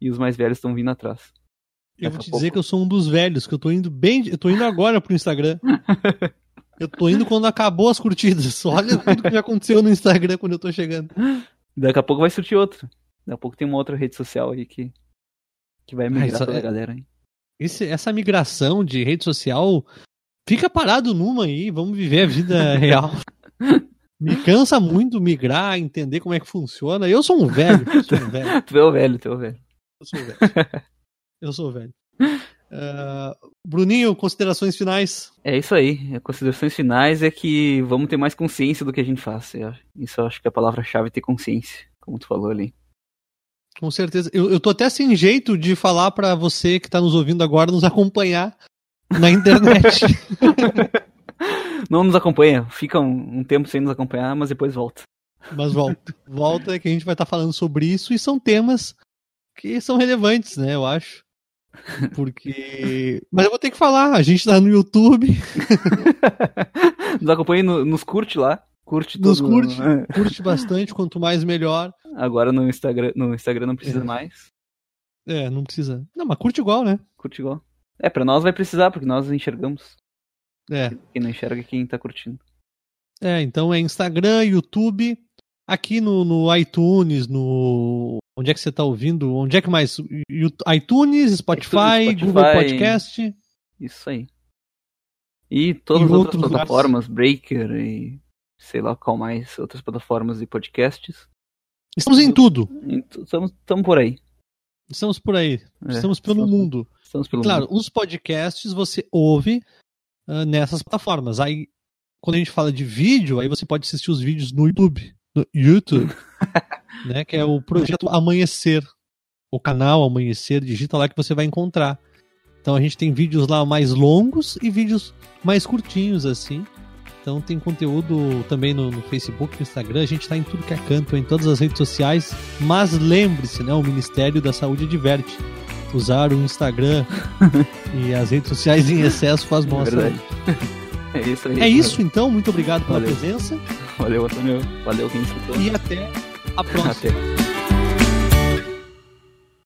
e os mais velhos estão vindo atrás. Eu Daqui vou te pouco- dizer que eu sou um dos velhos, que eu tô indo bem. Eu tô indo agora pro Instagram. Eu tô indo quando acabou as curtidas. Olha tudo que já aconteceu no Instagram quando eu tô chegando. Daqui a pouco vai surtir outro. Daqui a pouco tem uma outra rede social aí que, que vai migrar toda é- a galera aí. Esse- essa migração de rede social fica parado numa aí, vamos viver a vida real. Me cansa muito migrar, entender como é que funciona. Eu sou um velho. Sou um velho. tu é o velho, tu é o velho. Eu sou velho. Eu sou velho. Uh, Bruninho, considerações finais? É isso aí. Considerações finais é que vamos ter mais consciência do que a gente faz. Isso eu acho que é a palavra-chave é ter consciência, como tu falou ali. Com certeza. Eu, eu tô até sem jeito de falar para você que tá nos ouvindo agora nos acompanhar na internet. Não nos acompanha. Fica um, um tempo sem nos acompanhar, mas depois volta. Mas volta. Volta que a gente vai estar tá falando sobre isso e são temas que são relevantes, né? Eu acho. Porque. Mas eu vou ter que falar, a gente tá no YouTube. nos acompanha, no, nos curte lá. Curte Nos tudo. curte, né? curte bastante, quanto mais melhor. Agora no Instagram, no Instagram não precisa é. mais. É, não precisa. Não, mas curte igual, né? Curte igual. É, pra nós vai precisar, porque nós enxergamos. É. Quem não enxerga é quem tá curtindo. É, então é Instagram, YouTube, aqui no, no iTunes, no. Onde é que você tá ouvindo? Onde é que mais? iTunes, Spotify, Spotify Google Podcast. Isso aí. E todas e as outras plataformas, lugares. Breaker e sei lá qual mais, outras plataformas de podcasts. Estamos em tudo. Estamos, estamos por aí. Estamos por aí. É, estamos pelo estamos, mundo. Estamos pelo claro, mundo. os podcasts você ouve uh, nessas plataformas. Aí, quando a gente fala de vídeo, aí você pode assistir os vídeos no YouTube. No YouTube, né? Que é o projeto Amanhecer. O canal Amanhecer, digita lá que você vai encontrar. Então a gente tem vídeos lá mais longos e vídeos mais curtinhos, assim. Então tem conteúdo também no, no, Facebook, no Instagram, a gente está em tudo que é canto, em todas as redes sociais. Mas lembre-se, né? O Ministério da Saúde adverte. Usar o Instagram e as redes sociais em excesso faz mal é É isso aí. É isso então, muito obrigado pela Valeu. presença. Valeu, Antônio. Valeu quem escutou. E até a próxima. Até.